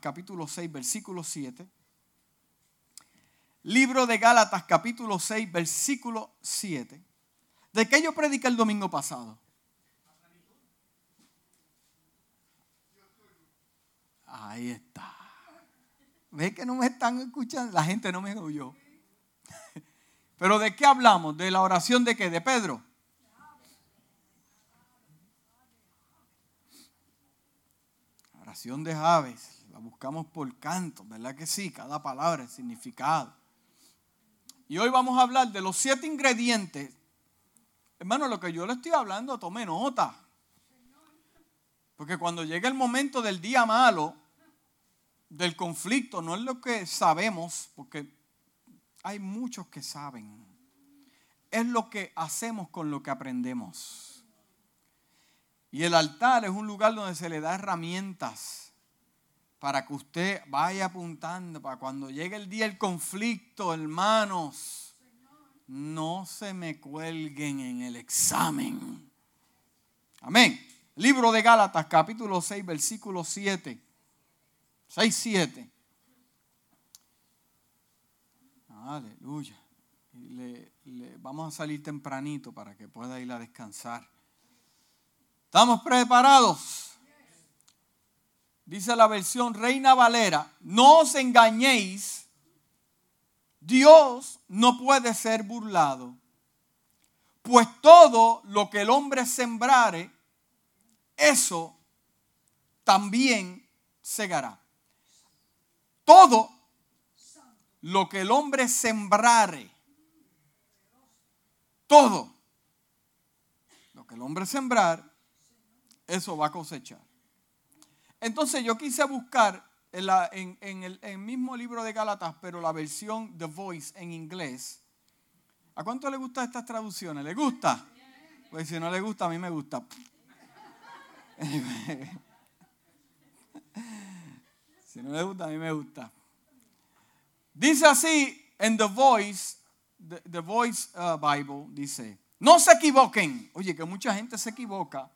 capítulo 6, versículo 7. Libro de Gálatas capítulo 6, versículo 7. ¿De qué yo prediqué el domingo pasado? Ahí está. ¿Ve que no me están escuchando? La gente no me oyó. Pero ¿de qué hablamos? ¿De la oración de qué? ¿De Pedro? oración de aves. Buscamos por canto, ¿verdad que sí? Cada palabra es significado. Y hoy vamos a hablar de los siete ingredientes. Hermano, lo que yo le estoy hablando, tome nota. Porque cuando llega el momento del día malo, del conflicto, no es lo que sabemos, porque hay muchos que saben. Es lo que hacemos con lo que aprendemos. Y el altar es un lugar donde se le da herramientas para que usted vaya apuntando, para cuando llegue el día del conflicto, hermanos, no se me cuelguen en el examen. Amén. Libro de Gálatas, capítulo 6, versículo 7. 6, 7. Aleluya. vamos a salir tempranito para que pueda ir a descansar. ¿Estamos preparados? Dice la versión Reina Valera, no os engañéis, Dios no puede ser burlado, pues todo lo que el hombre sembrare, eso también segará. Todo lo que el hombre sembrare, todo lo que el hombre sembrar, eso va a cosechar. Entonces yo quise buscar en, el, mismo libro de Galatas, pero la versión The Voice en inglés. ¿A cuánto le gustan estas traducciones? ¿Le gusta? Pues si no le gusta, a mí me gusta. si no le gusta, a mí me gusta. Dice así en The Voice, The, Voice uh, Bible, dice, no se equivoquen. Oye, que mucha gente se equivoca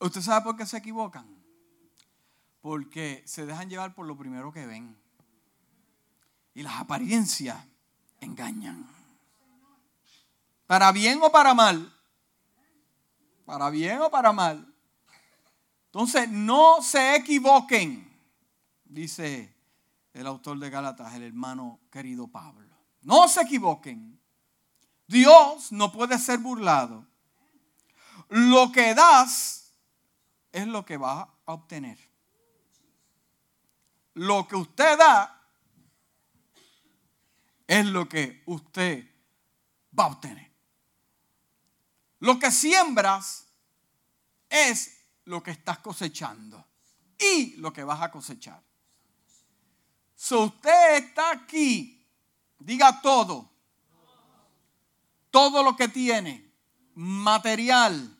¿Usted sabe por qué se equivocan? Porque se dejan llevar por lo primero que ven. Y las apariencias engañan. Para bien o para mal. Para bien o para mal. Entonces, no se equivoquen, dice el autor de Gálatas, el hermano querido Pablo. No se equivoquen. Dios no puede ser burlado. Lo que das es lo que va a obtener. Lo que usted da es lo que usted va a obtener. Lo que siembras es lo que estás cosechando y lo que vas a cosechar. Si usted está aquí, diga todo. Todo lo que tiene, material,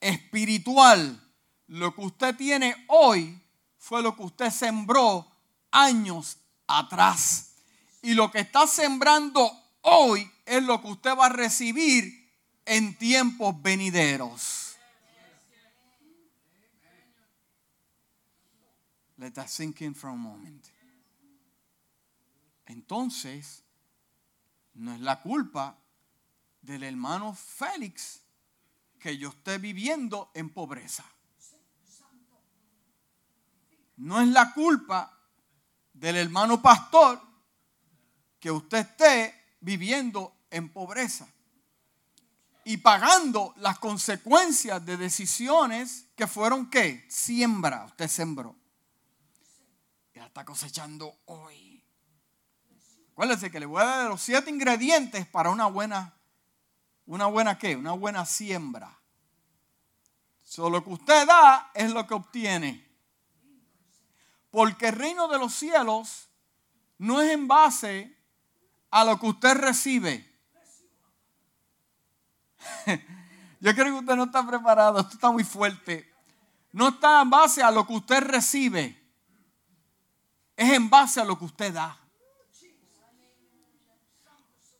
espiritual, lo que usted tiene hoy fue lo que usted sembró años atrás. Y lo que está sembrando hoy es lo que usted va a recibir en tiempos venideros. Let that sink in for a moment. Entonces, no es la culpa del hermano Félix que yo esté viviendo en pobreza no es la culpa del hermano pastor que usted esté viviendo en pobreza y pagando las consecuencias de decisiones que fueron qué? Siembra, usted sembró. Y la está cosechando hoy. Acuérdese que le voy a dar los siete ingredientes para una buena, una buena qué? Una buena siembra. Solo lo que usted da es lo que obtiene. Porque el reino de los cielos no es en base a lo que usted recibe. Yo creo que usted no está preparado, esto está muy fuerte. No está en base a lo que usted recibe. Es en base a lo que usted da.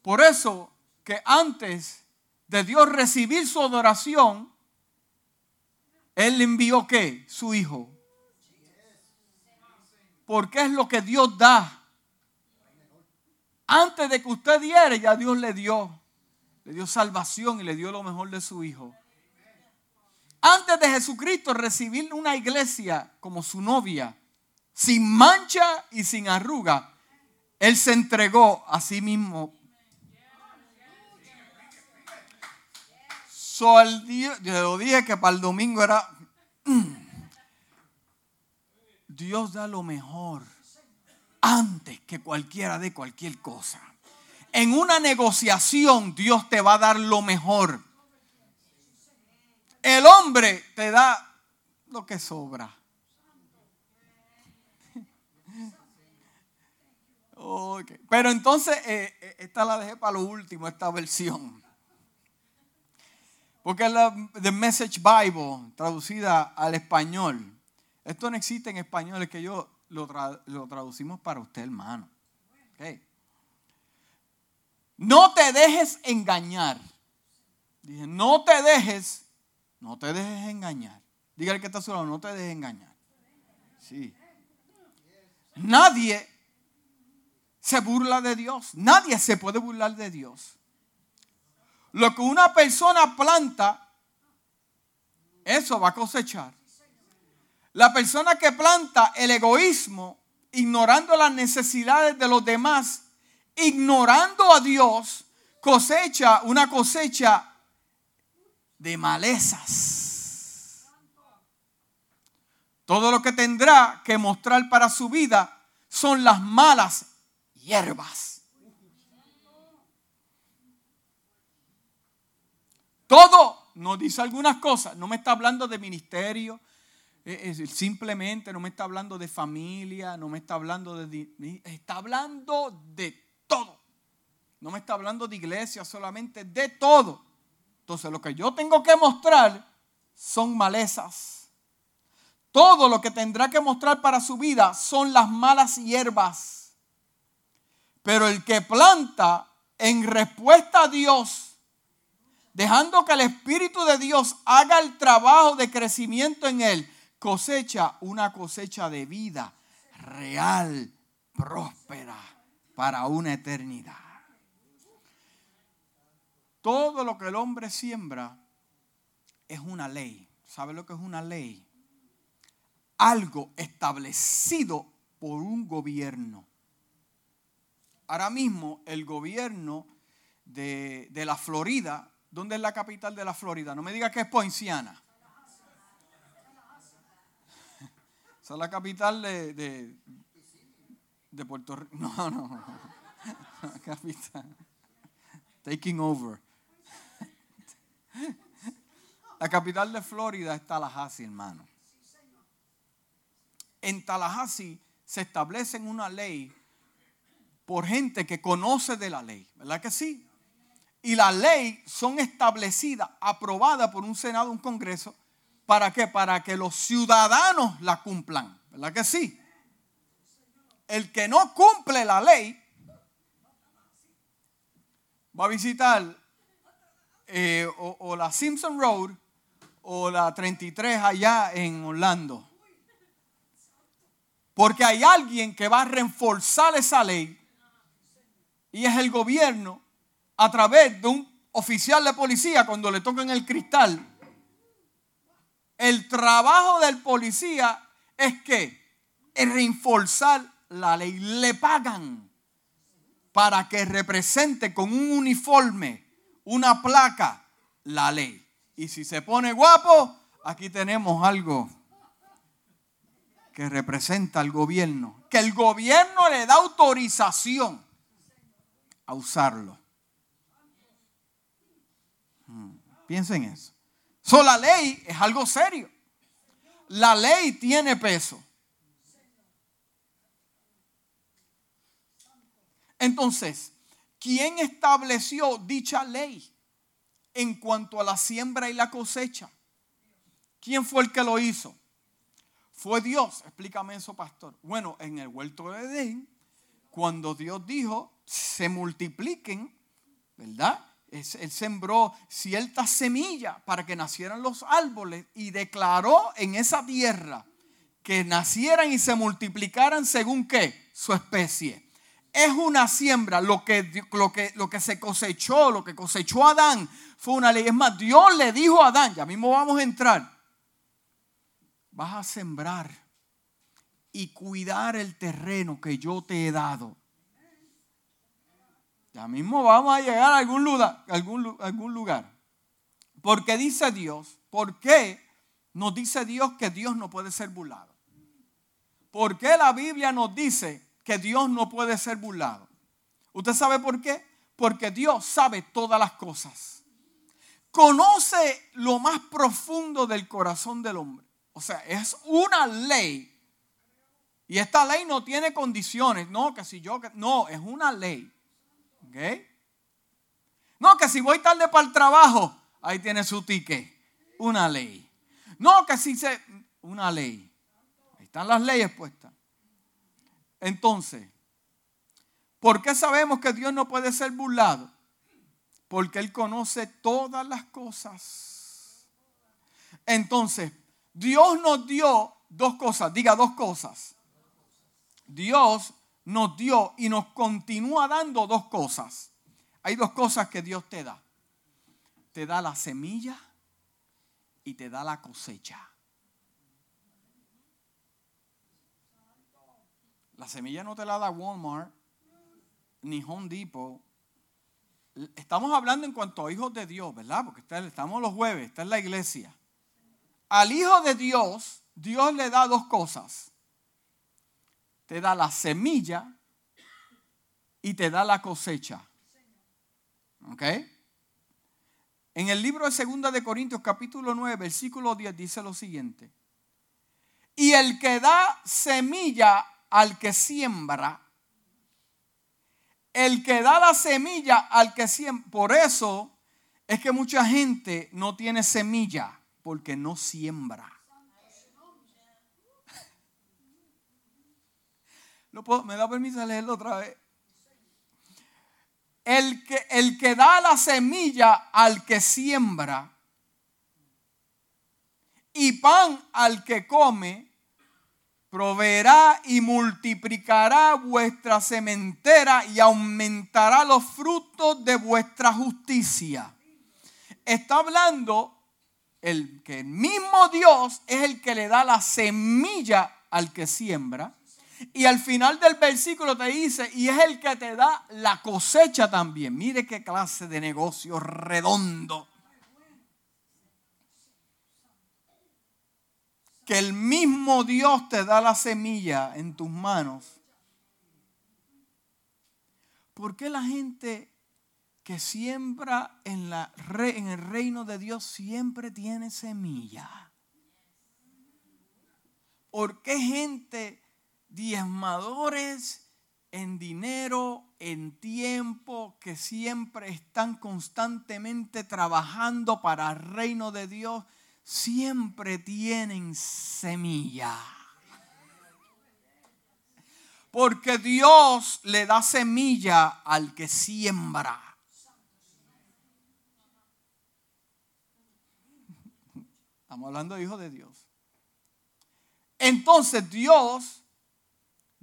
Por eso que antes de Dios recibir su adoración, Él envió qué? Su hijo. Porque es lo que Dios da. Antes de que usted diere, ya Dios le dio. Le dio salvación y le dio lo mejor de su hijo. Antes de Jesucristo recibir una iglesia como su novia, sin mancha y sin arruga, Él se entregó a sí mismo. Yo lo dije que para el domingo era... Mm, Dios da lo mejor antes que cualquiera de cualquier cosa. En una negociación Dios te va a dar lo mejor. El hombre te da lo que sobra. Pero entonces, eh, eh, esta la dejé para lo último, esta versión. Porque la The Message Bible, traducida al español. Esto no existe en español, es que yo lo, traducimos para usted, hermano. No te dejes engañar. Dije, no te dejes, no te dejes engañar. Dígale que está solo, no te dejes engañar. Sí. Nadie se burla de Dios. Nadie se puede burlar de Dios. Lo que una persona planta, eso va a cosechar. La persona que planta el egoísmo, ignorando las necesidades de los demás, ignorando a Dios, cosecha una cosecha de malezas. Todo lo que tendrá que mostrar para su vida son las malas hierbas. Todo nos dice algunas cosas. No me está hablando de ministerio. Simplemente no me está hablando de familia. No me está hablando de... Está hablando de todo. No me está hablando de iglesia solamente, de todo. Entonces lo que yo tengo que mostrar son malezas. Todo lo que tendrá que mostrar para su vida son las malas hierbas. Pero el que planta en respuesta a Dios, dejando que el Espíritu de Dios haga el trabajo de crecimiento en él, cosecha una cosecha de vida real, próspera, para una eternidad. Todo lo que el hombre siembra es una ley. ¿Sabe lo que es una ley? Algo establecido por un gobierno ahora mismo el gobierno de, la Florida, ¿dónde es la capital de la Florida? No me diga que es Poinciana. Esa es la capital de, de, Puerto Rico. No, no, no. Capital. Taking over. La capital de Florida es Tallahassee, hermano. En Tallahassee se establece una ley por gente que conoce de la ley, ¿verdad que sí? Y la ley son establecidas, aprobadas por un Senado, un Congreso, ¿para qué? Para que los ciudadanos la cumplan, ¿verdad que sí? El que no cumple la ley va a visitar eh, o la Simpson Road o la 33 allá en Orlando. Porque hay alguien que va a reforzar esa ley y es el gobierno a través de un oficial de policía cuando le tocan el cristal. El trabajo del policía es que es reforzar la ley. Le pagan para que represente con un uniforme, una placa, la ley. Y si se pone guapo, aquí tenemos algo que representa al gobierno. Que el gobierno le da autorización a usarlo. Hmm, piensen en eso. So, la ley es algo serio. La ley tiene peso. Entonces, ¿quién estableció dicha ley en cuanto a la siembra y la cosecha? ¿Quién fue el que lo hizo? Fue Dios. Explícame eso, pastor. Bueno, en el huerto de Edén, cuando Dios dijo, se multipliquen, ¿verdad? Él sembró ciertas semillas para que nacieran los árboles y declaró en esa tierra que nacieran y se multiplicaran según qué? Su especie. Es una siembra. Lo que, lo, que, lo que se cosechó, lo que cosechó Adán fue una ley. Es más, Dios le dijo a Adán, ya mismo vamos a entrar, vas a sembrar y cuidar el terreno que yo te he dado. Ya mismo vamos a llegar a algún lugar, algún, algún. Porque dice Dios, ¿por qué nos dice Dios que Dios no puede ser burlado? ¿Por qué la Biblia nos dice que Dios no puede ser burlado? ¿Usted sabe por qué? Porque Dios sabe todas las cosas. Conoce lo más profundo del corazón del hombre. O sea, es una ley. Y esta ley no tiene condiciones. No, que si yo... No, es una ley. No, que si voy tarde para el trabajo, ahí tiene su ticket. Una ley. No, que si se... Una ley. Ahí están las leyes puestas. Entonces, ¿por qué sabemos que Dios no puede ser burlado? Porque Él conoce todas las cosas. Entonces, Dios nos dio dos cosas. Diga dos cosas. Dios nos dio y nos continúa dando dos cosas. Hay dos cosas que Dios te da. Te da la semilla y te da la cosecha. La semilla no te la da Walmart ni Home Depot. Estamos hablando en cuanto a hijos de Dios, ¿verdad? Porque estamos los jueves, está en la iglesia. Al hijo de Dios, Dios le da dos cosas te da la semilla y te da la cosecha. ¿Ok? En el libro de 2 de Corintios capítulo 9, versículo 10 dice lo siguiente. Y el que da semilla al que siembra, el que da la semilla al que siembra, por eso es que mucha gente no tiene semilla, porque no siembra. ¿Me da permiso de leerlo otra vez? El que, el que da la semilla al que siembra y pan al que come, proveerá y multiplicará vuestra sementera y aumentará los frutos de vuestra justicia. Está hablando el que el mismo Dios es el que le da la semilla al que siembra y al final del versículo te dice, y es el que te da la cosecha también. Mire qué clase de negocio redondo. Que el mismo Dios te da la semilla en tus manos. ¿Por qué la gente que siembra en, en el reino de Dios siempre tiene semilla? ¿Por qué gente diezmadores en dinero, en tiempo, que siempre están constantemente trabajando para el reino de Dios, siempre tienen semilla. Porque Dios le da semilla al que siembra. Estamos hablando de hijos de Dios. Entonces Dios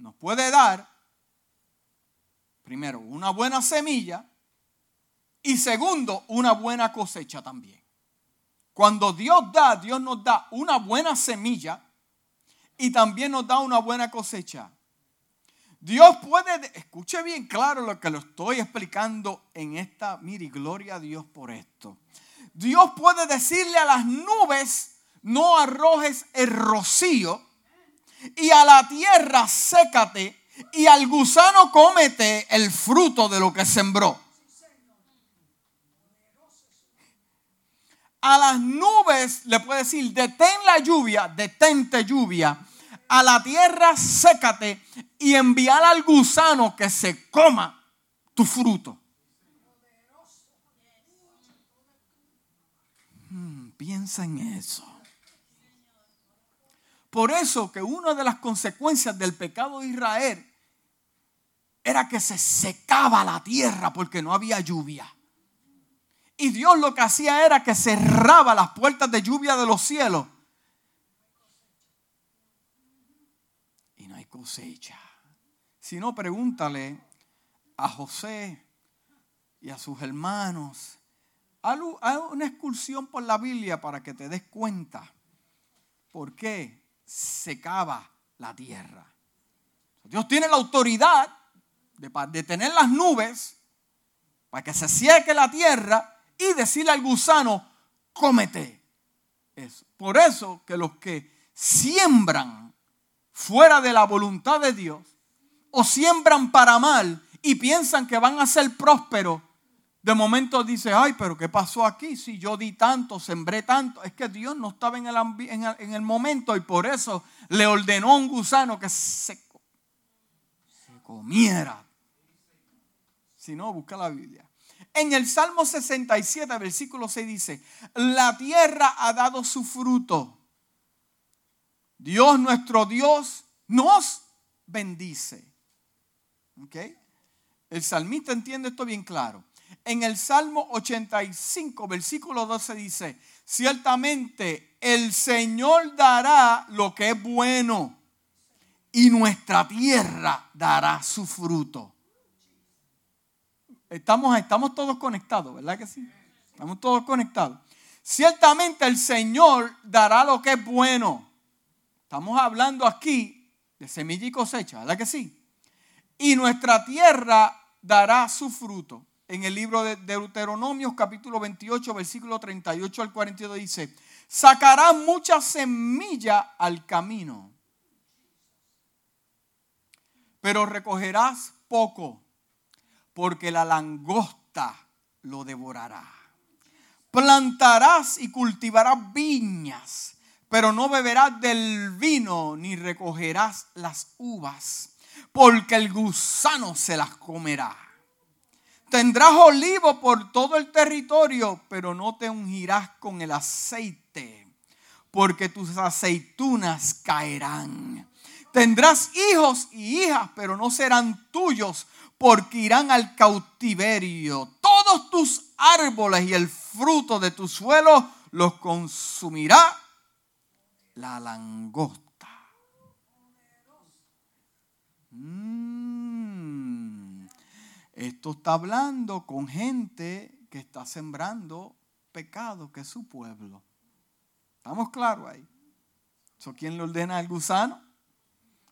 nos puede dar, primero, una buena semilla y segundo, una buena cosecha también. Cuando Dios da, Dios nos da una buena semilla y también nos da una buena cosecha. Dios puede, escuche bien claro lo que lo estoy explicando en esta, mire, gloria a Dios por esto. Dios puede decirle a las nubes, no arrojes el rocío, y a la tierra sécate y al gusano cómete el fruto de lo que sembró. A las nubes le puede decir, detén la lluvia, detente lluvia. A la tierra sécate y enviar al gusano que se coma tu fruto. Hmm, piensa en eso. Por eso que una de las consecuencias del pecado de Israel era que se secaba la tierra porque no había lluvia. Y Dios lo que hacía era que cerraba las puertas de lluvia de los cielos. Y no hay cosecha. Si no, pregúntale a José y a sus hermanos. Haz una excursión por la Biblia para que te des cuenta por qué secaba la tierra. Dios tiene la autoridad de detener las nubes para que se seque la tierra y decirle al gusano, cómete eso. Por eso que los que siembran fuera de la voluntad de Dios o siembran para mal y piensan que van a ser prósperos, de momento dice, ay, pero ¿qué pasó aquí? Si yo di tanto, sembré tanto. Es que Dios no estaba en el, en el, momento y por eso le ordenó a un gusano que se, se comiera. Si no, busca la Biblia. En el Salmo 67, versículo 6 dice, la tierra ha dado su fruto. Dios nuestro Dios nos bendice. ¿Ok? El salmista entiende esto bien claro. En el Salmo 85, versículo 12 dice, ciertamente el Señor dará lo que es bueno y nuestra tierra dará su fruto. Estamos, estamos todos conectados, ¿verdad que sí? Estamos todos conectados. Ciertamente el Señor dará lo que es bueno. Estamos hablando aquí de semilla y cosecha, ¿verdad que sí? Y nuestra tierra dará su fruto. En el libro de Deuteronomios capítulo 28, versículo 38 al 42 dice, sacarás mucha semilla al camino, pero recogerás poco porque la langosta lo devorará. Plantarás y cultivarás viñas, pero no beberás del vino ni recogerás las uvas, porque el gusano se las comerá. Tendrás olivo por todo el territorio, pero no te ungirás con el aceite, porque tus aceitunas caerán. Tendrás hijos y hijas, pero no serán tuyos, porque irán al cautiverio. Todos tus árboles y el fruto de tu suelo los consumirá la langosta. Mm. Esto está hablando con gente que está sembrando pecado, que es su pueblo. ¿Estamos claros ahí? ¿Quién le ordena al gusano?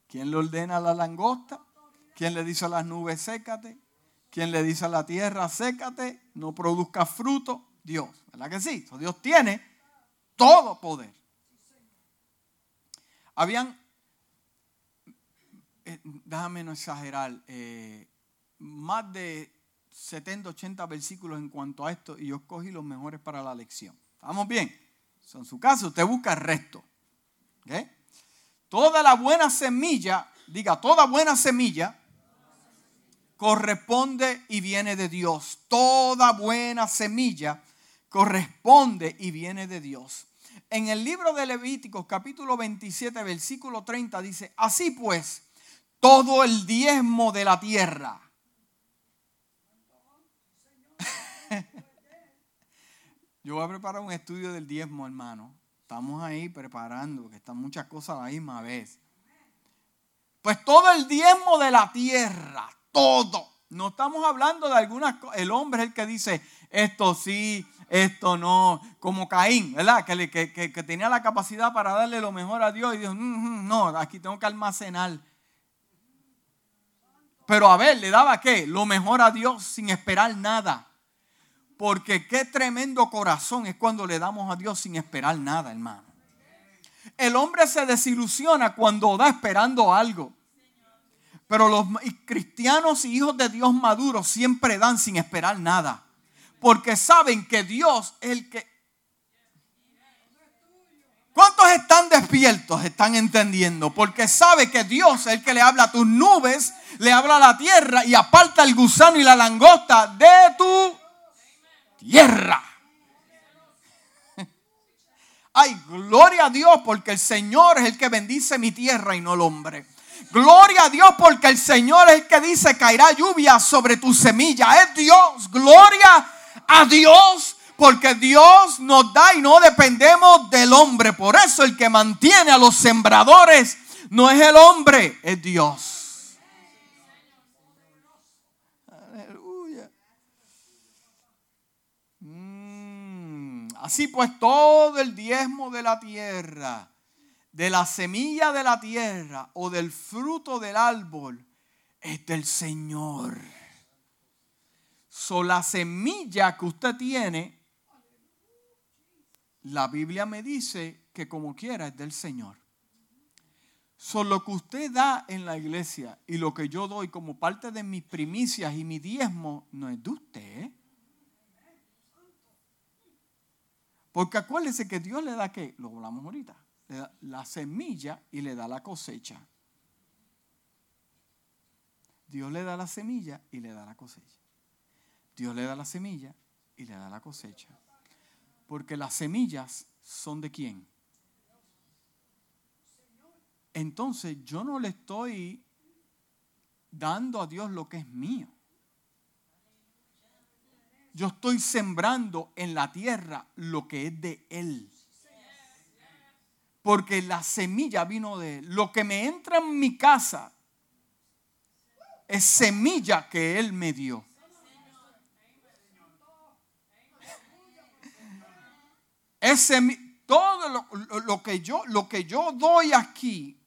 ¿Quién le ordena a la langosta? ¿Quién le dice a las nubes, sécate? ¿Quién le dice a la tierra, sécate? No produzca fruto. Dios, ¿verdad que sí? Dios tiene todo poder. Habían, eh, déjame no exagerar, eh, más de 70, 80 versículos en cuanto a esto y yo escogí los mejores para la lección. ¿Estamos bien? En su caso, usted busca el resto. Toda la buena semilla, diga, toda buena semilla corresponde y viene de Dios. Toda buena semilla corresponde y viene de Dios. En el libro de Levíticos capítulo 27 versículo 30 dice, así pues, todo el diezmo de la tierra. Yo voy a preparar un estudio del diezmo, hermano. Estamos ahí preparando, que están muchas cosas a la misma vez. Pues todo el diezmo de la tierra, todo. No estamos hablando de algunas cosas. El hombre es el que dice esto sí, esto no. Como Caín, ¿verdad? Que, que, tenía la capacidad para darle lo mejor a Dios y dijo, mm, mm, no, aquí tengo que almacenar. Pero a ver, le daba qué? Lo mejor a Dios sin esperar nada. Porque qué tremendo corazón es cuando le damos a Dios sin esperar nada, hermano. El hombre se desilusiona cuando da esperando algo. Pero los cristianos y hijos de Dios maduros siempre dan sin esperar nada. Porque saben que Dios es el que... ¿Cuántos están despiertos? Están entendiendo. Porque sabe que Dios es el que le habla a tus nubes, le habla a la tierra y aparta el gusano y la langosta de tu tierra. Ay, gloria a Dios porque el Señor es el que bendice mi tierra y no el hombre. Gloria a Dios porque el Señor es el que dice caerá lluvia sobre tu semilla. Es Dios. Gloria a Dios Porque Dios nos da y no dependemos del hombre. Por eso el que mantiene a los sembradores no es el hombre, es Dios. Aleluya. Mm, así pues, todo el diezmo de la tierra, de la semilla de la tierra o del fruto del árbol, es del Señor. So, la semilla que usted tiene, la Biblia me dice que como quiera es del Señor. So, lo que usted da en la iglesia y lo que yo doy como parte de mis primicias y mi diezmo no es de usted. Porque acuérdese que Dios le da que, lo hablamos ahorita, le da la semilla y le da la cosecha. Dios le da la semilla y le da la cosecha. Dios le da la semilla y le da la cosecha. Porque las semillas son de quién? Entonces yo no le estoy dando a Dios lo que es mío. Yo estoy sembrando en la tierra lo que es de Él. Porque la semilla vino de Él. Lo que me entra en mi casa es semilla que Él me dio. Ese, todo lo, que yo, lo que yo doy aquí,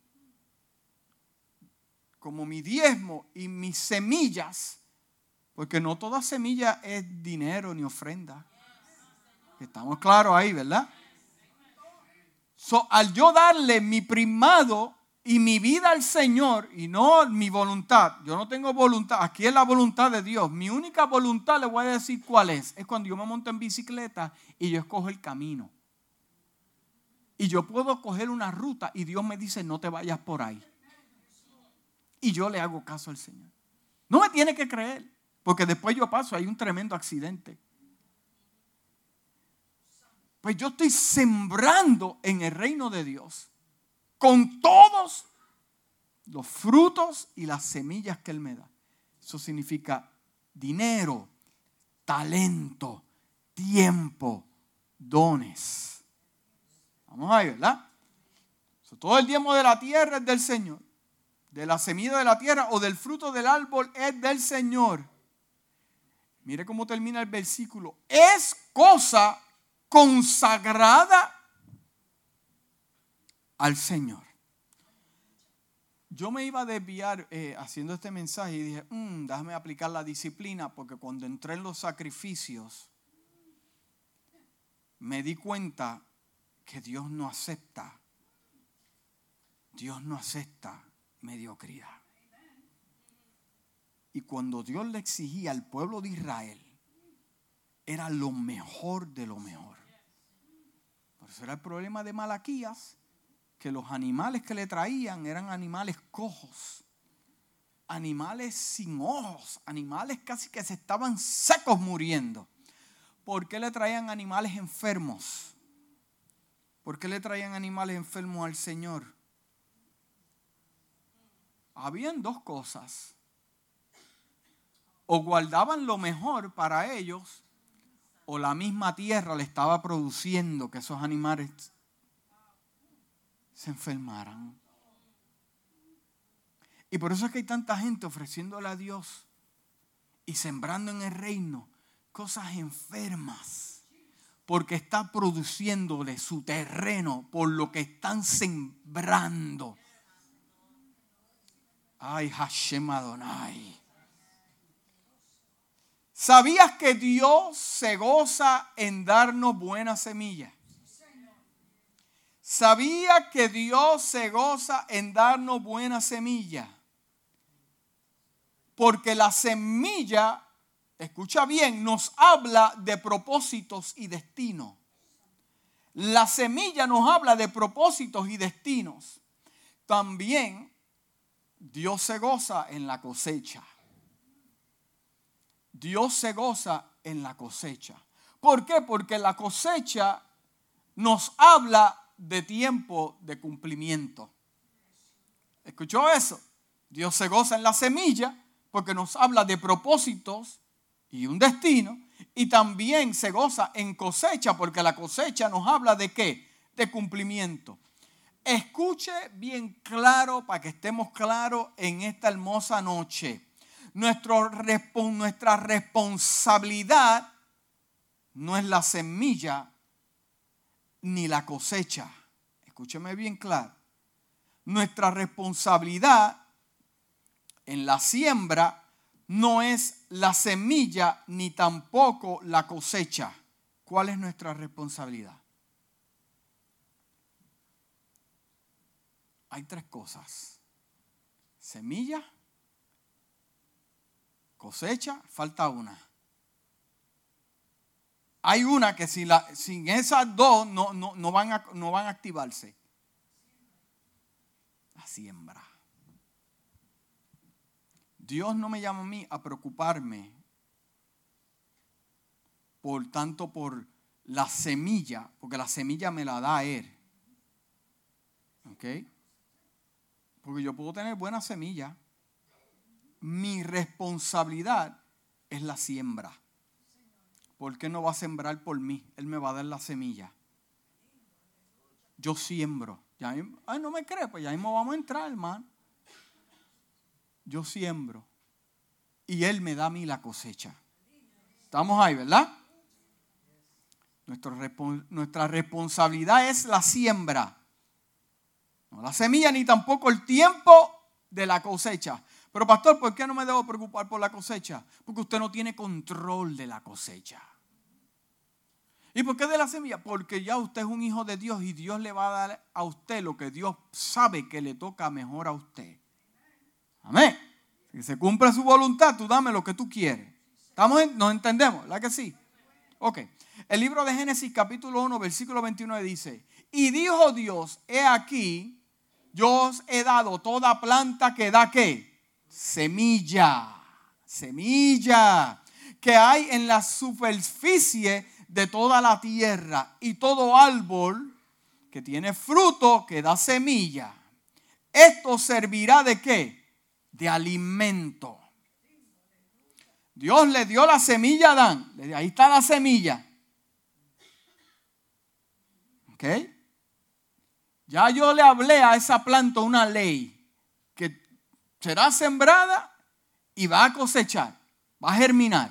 como mi diezmo y mis semillas, porque no toda semilla es dinero ni ofrenda. Estamos claros ahí, ¿verdad? Al yo darle mi primado y mi vida al Señor y no mi voluntad, yo no tengo voluntad, aquí es la voluntad de Dios. Mi única voluntad, le voy a decir cuál es, es cuando yo me monto en bicicleta y yo escojo el camino. Y yo puedo coger una ruta y Dios me dice, no te vayas por ahí. Y yo le hago caso al Señor. No me tiene que creer, porque después yo paso, hay un tremendo accidente. Pues yo estoy sembrando en el reino de Dios con todos los frutos y las semillas que Él me da. Eso significa dinero, talento, tiempo, dones. Vamos ahí, ¿verdad? todo el tiempo de la tierra es del Señor. De la semilla de la tierra o del fruto del árbol es del Señor. Mire cómo termina el versículo. Es cosa consagrada al Señor. Yo me iba a desviar eh, haciendo este mensaje y dije, mm, déjame aplicar la disciplina porque cuando entré en los sacrificios me di cuenta que Dios no acepta. Dios no acepta mediocridad. Y cuando Dios le exigía al pueblo de Israel, era lo mejor de lo mejor. Por eso era el problema de Malaquías que los animales que le traían eran animales cojos, animales sin ojos, animales casi que se estaban secos muriendo. ¿Por qué le traían animales enfermos? ¿Por qué le traían animales enfermos al Señor? Habían dos cosas. O guardaban lo mejor para ellos, o la misma tierra le estaba produciendo que esos animales se enfermaran. Y por eso es que hay tanta gente ofreciéndole a Dios y sembrando en el reino cosas enfermas. Porque está produciéndole su terreno por lo que están sembrando. Ay, Hashem Adonai. ¿Sabías que Dios se goza en darnos buena semilla? Sabía que Dios se goza en darnos buena semilla. Porque la semilla, escucha bien, nos habla de propósitos y destinos. La semilla nos habla de propósitos y destinos. También Dios se goza en la cosecha. Dios se goza en la cosecha. ¿Por qué? Porque la cosecha nos habla de tiempo de cumplimiento. ¿Escuchó eso? Dios se goza en la semilla porque nos habla de propósitos y un destino. Y también se goza en cosecha, porque la cosecha nos habla de qué? De cumplimiento. Escuche bien claro para que estemos claros en esta hermosa noche. Nuestra responsabilidad no es la semilla ni la cosecha. Escúcheme bien claro. Nuestra responsabilidad en la siembra no es la semilla ni tampoco la cosecha. ¿Cuál es nuestra responsabilidad? Hay tres cosas. Semilla, cosecha, falta una. Hay una que sin, la, esas dos no, no, van a, no van a activarse. La siembra. Dios no me llama a mí a preocuparme por tanto por la semilla, porque la semilla me la da Él. ¿Ok? Porque yo puedo tener buena semilla. Mi responsabilidad es la siembra. ¿Por qué no va a sembrar por mí? Él me va a dar la semilla. Yo siembro. Ya, ay, no me cree, pues ya mismo vamos a entrar, hermano yo siembro y Él me da a mí la cosecha. Estamos ahí, ¿verdad? Nuestra, responsabilidad es la siembra. No la semilla ni tampoco el tiempo de la cosecha. Pero pastor, ¿por qué no me debo preocupar por la cosecha? Porque usted no tiene control de la cosecha. ¿Y por qué de la semilla? Porque ya usted es un hijo de Dios y Dios le va a dar a usted lo que Dios sabe que le toca mejor a usted. Amén. Si se cumple su voluntad, tú dame lo que tú quieres. ¿Estamos ¿Nos entendemos? ¿Verdad que sí? Ok. El libro de Génesis capítulo 1, versículo 29 dice, y dijo Dios, he aquí, yo os he dado toda planta que da qué? Semilla. Semilla. Que hay en la superficie de toda la tierra y todo árbol que tiene fruto que da semilla. Esto servirá de qué? de alimento. Dios le dio la semilla a Adán. Ahí está la semilla. ¿Ok? Ya yo le hablé a esa planta una ley será sembrada y va a cosechar, va a germinar.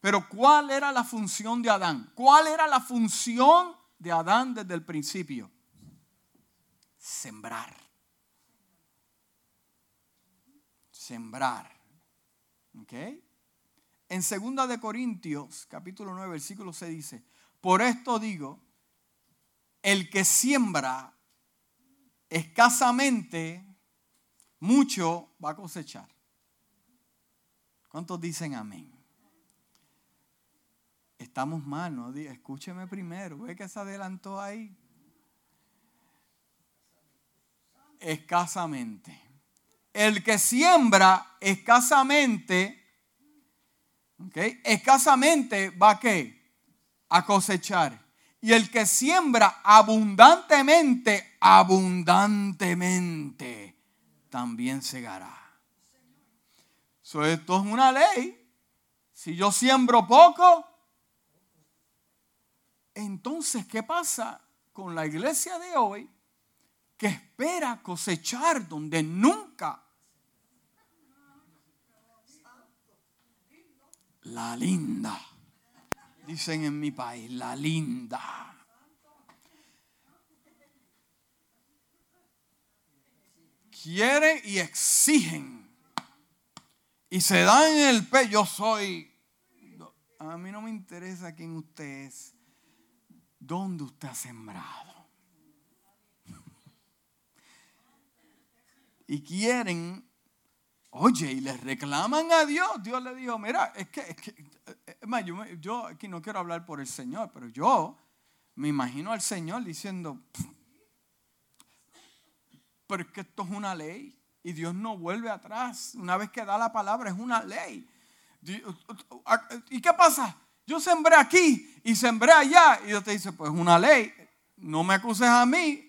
Pero ¿cuál era la función de Adán? ¿Cuál era la función de Adán desde el principio? Sembrar. sembrar. ¿Ok? En 2 de Corintios, capítulo 9, versículo 6 dice, por esto digo, el que siembra escasamente, mucho va a cosechar. ¿Cuántos dicen amén? Estamos mal, ¿no? Escúcheme primero, ve que se adelantó ahí. Escasamente. El que siembra escasamente, ¿okay? escasamente va a qué? A cosechar. Y el que siembra abundantemente, abundantemente, también segará. So, esto es una ley. Si yo siembro poco, entonces, ¿qué pasa con la iglesia de hoy? que espera cosechar donde nunca. La linda, dicen en mi país, la linda. Quieren y exigen. Y se dan en el pe. Yo soy. A mí no me interesa quién usted es. ¿Dónde usted ha sembrado? y quieren, oye, y les reclaman a Dios. Dios le dijo, mira, es que, es que yo, yo, aquí no quiero hablar por el Señor, pero yo me imagino al Señor diciendo, pero es que esto es una ley y Dios no vuelve atrás. Una vez que da la palabra es una ley. ¿Y qué pasa? Yo sembré aquí y sembré allá. Y Dios te dice, pues una ley. No me acuses a mí,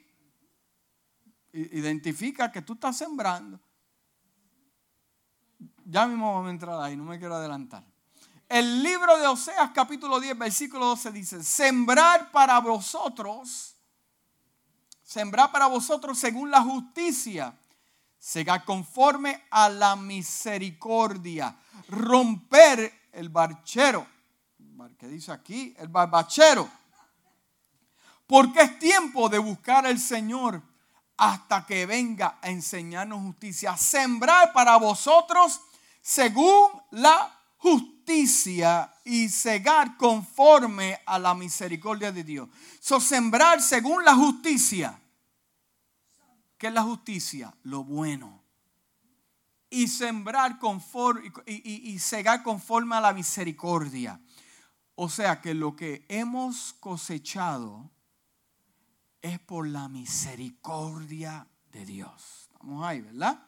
identifica que tú estás sembrando. Ya mismo vamos a entrar ahí, no me quiero adelantar. El libro de Oseas capítulo 10 versículo 12 dice, sembrar para vosotros, sembrar para vosotros según la justicia, segar conforme a la misericordia, romper el barchero, ¿qué dice aquí? El barbachero, porque es tiempo de buscar al Señor hasta que venga a enseñarnos justicia, sembrar para vosotros según la justicia y cegar conforme a la misericordia de Dios. So, sembrar según la justicia. ¿Qué es la justicia? Lo bueno. Y sembrar conforme y, y, cegar conforme a la misericordia. O sea que lo que hemos cosechado es por la misericordia de Dios. Vamos ahí, ¿verdad?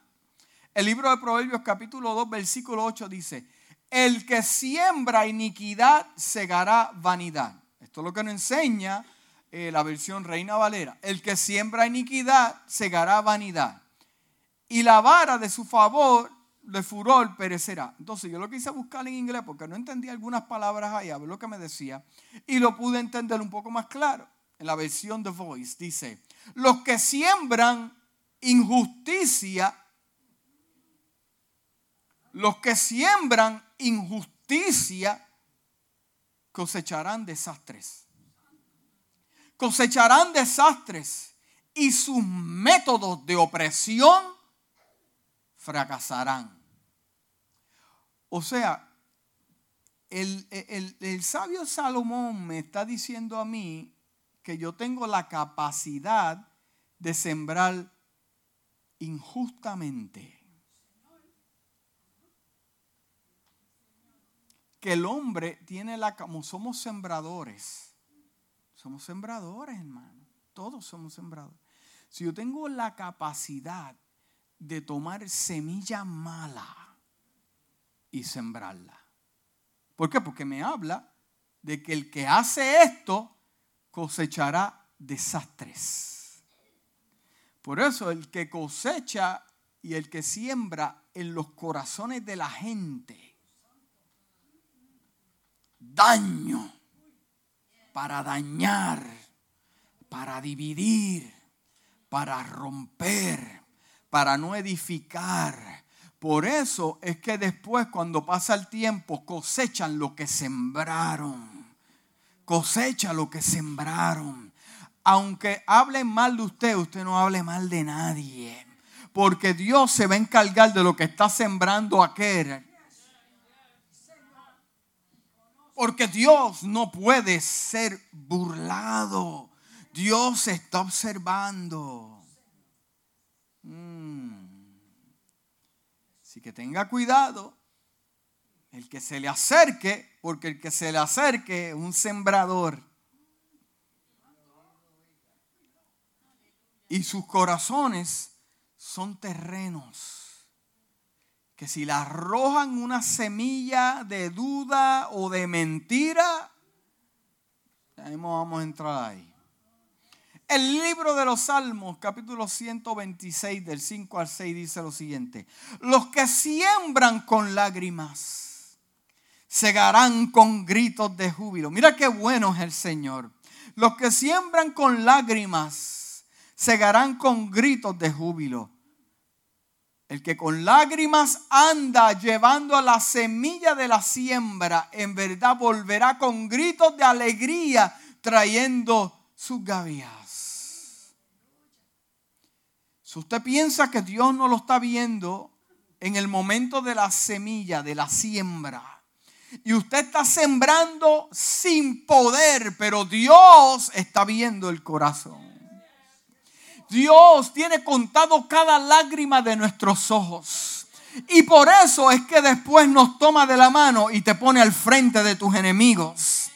El libro de Proverbios capítulo 2 versículo 8 dice, el que siembra iniquidad segará vanidad. Esto es lo que nos enseña eh, la versión Reina Valera. El que siembra iniquidad segará vanidad. Y la vara de su favor, de furor, perecerá. Entonces yo lo quise buscar en inglés porque no entendía algunas palabras ahí, a ver lo que me decía. Y lo pude entender un poco más claro. En la versión de Voice dice, los que siembran injusticia los que siembran injusticia cosecharán desastres. Cosecharán desastres y sus métodos de opresión fracasarán. O sea, el, el, sabio Salomón me está diciendo a mí que yo tengo la capacidad de sembrar injustamente que el hombre tiene la, como somos sembradores, somos sembradores, hermano, todos somos sembradores. Si yo tengo la capacidad de tomar semilla mala y sembrarla. ¿Por qué? Porque me habla de que el que hace esto cosechará desastres. Por eso el que cosecha y el que siembra en los corazones de la gente daño, para dañar, para dividir, para romper, para no edificar. Por eso es que después cuando pasa el tiempo cosechan lo que sembraron. Cosecha lo que sembraron. Aunque hablen mal de usted, usted no hable mal de nadie. Porque Dios se va a encargar de lo que está sembrando aquel porque Dios no puede ser burlado. Dios está observando. Mm. Así que tenga cuidado. El que se le acerque, porque el que se le acerque es un sembrador. Y sus corazones son terrenos que si la arrojan una semilla de duda o de mentira, ya mismo vamos a entrar ahí. El libro de los Salmos, capítulo 126, del 5 al 6, dice lo siguiente. Los que siembran con lágrimas, segarán con gritos de júbilo. Mira qué bueno es el Señor. Los que siembran con lágrimas, segarán con gritos de júbilo. El que con lágrimas anda llevando la semilla de la siembra, en verdad volverá con gritos de alegría trayendo sus gavillas. Si usted piensa que Dios no lo está viendo en el momento de la semilla, de la siembra, y usted está sembrando sin poder, pero Dios está viendo el corazón. Dios tiene contado cada lágrima de nuestros ojos. Y por eso es que después nos toma de la mano y te pone al frente de tus enemigos.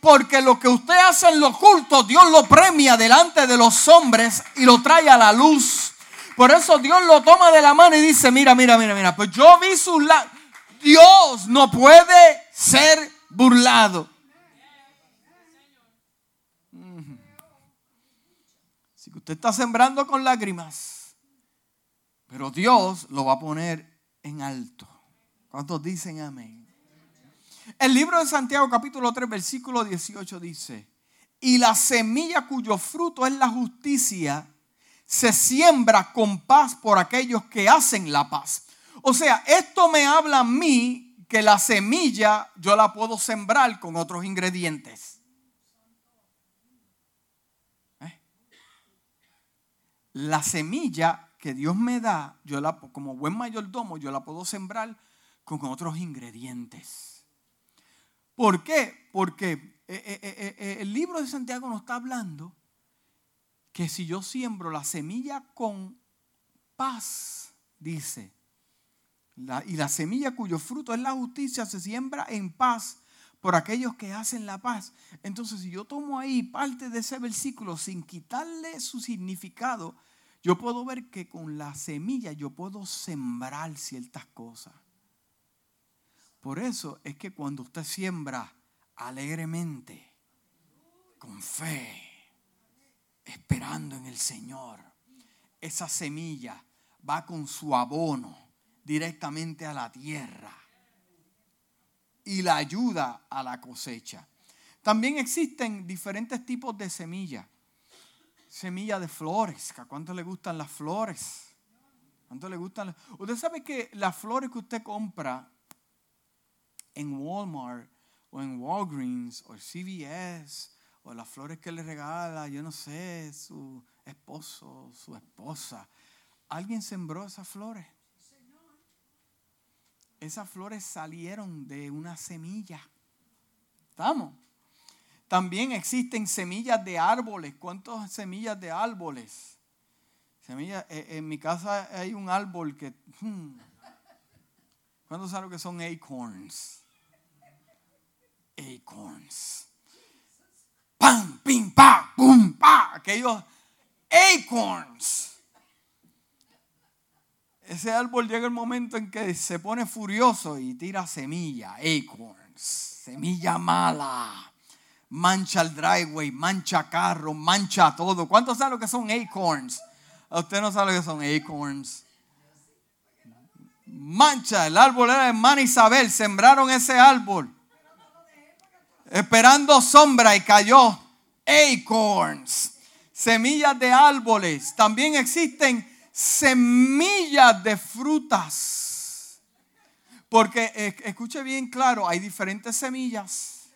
Porque lo que usted hace en lo oculto, Dios lo premia delante de los hombres y lo trae a la luz. Por eso Dios lo toma de la mano y dice, mira, mira, mira, mira, pues yo vi sus lágrimas. Dios no puede ser burlado. Usted está sembrando con lágrimas, pero Dios lo va a poner en alto. ¿Cuántos dicen amén? El libro de Santiago capítulo 3 versículo 18 dice, y la semilla cuyo fruto es la justicia se siembra con paz por aquellos que hacen la paz. O sea, esto me habla a mí que la semilla yo la puedo sembrar con otros ingredientes. ¿Eh? La semilla que Dios me da, yo la, como buen mayordomo, yo la puedo sembrar con otros ingredientes. ¿Por qué? Porque eh, eh, el libro de Santiago nos está hablando que si yo siembro la semilla con paz, dice, y la semilla cuyo fruto es la justicia se siembra en paz por aquellos que hacen la paz. Entonces, si yo tomo ahí parte de ese versículo sin quitarle su significado, yo puedo ver que con la semilla yo puedo sembrar ciertas cosas. Por eso es que cuando usted siembra alegremente, con fe, esperando en el Señor, esa semilla va con su abono directamente a la tierra y la ayuda a la cosecha. También existen diferentes tipos de semillas. Semilla de flores. ¿A cuánto le gustan las flores? ¿Cuánto le gustan? Usted sabe que las flores que usted compra en Walmart o en Walgreens o CVS o las flores que le regala, yo no sé, su esposo, su esposa. Alguien sembró esas flores. Esas flores salieron de una semilla. ¿Estamos? También existen semillas de árboles. ¿Cuántas semillas de árboles? Semillas, eh, en mi casa hay un árbol que... Hmm, ¿Cuántos saben que son acorns? Acorns pam, pim, pa, pum, pa, aquellos acorns. Ese árbol llega el momento en que se pone furioso y tira semilla, acorns, semilla mala. Mancha el driveway, mancha carro, mancha todo. ¿Cuántos saben lo que son acorns? Usted no sabe lo que son acorns. Mancha, el árbol era de hermana Isabel, sembraron ese árbol esperando sombra y cayó acorns, semillas de árboles. También existen semillas de frutas. Porque eh, escuche bien claro, hay diferentes semillas.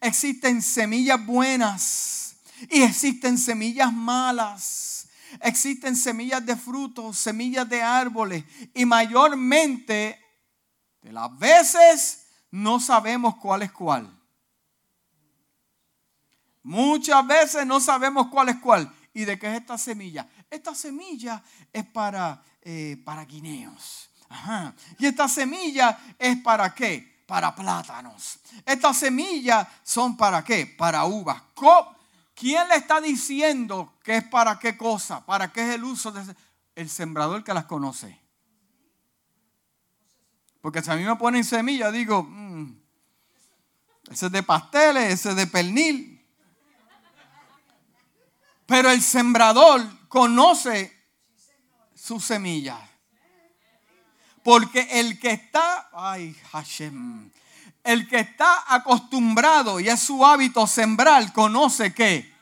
Existen semillas buenas y existen semillas malas. Existen semillas de frutos, semillas de árboles. Y mayormente de las veces no sabemos cuál es cuál. Muchas veces no sabemos cuál es cuál. ¿Y de qué es esta semilla? Esta semilla es para, eh, para guineos. Y esta semilla es para qué? Para plátanos. Estas semillas son para qué? Para uvas. ¿Quién le está diciendo que es para qué cosa? ¿Para qué es el uso de el sembrador que las conoce? Porque si a mí me ponen semilla, digo, mm, ese es de pasteles, ese es de pernil. Pero el sembrador conoce su semilla. Porque el que está, ay Hashem, el que está acostumbrado y es su hábito sembrar, conoce que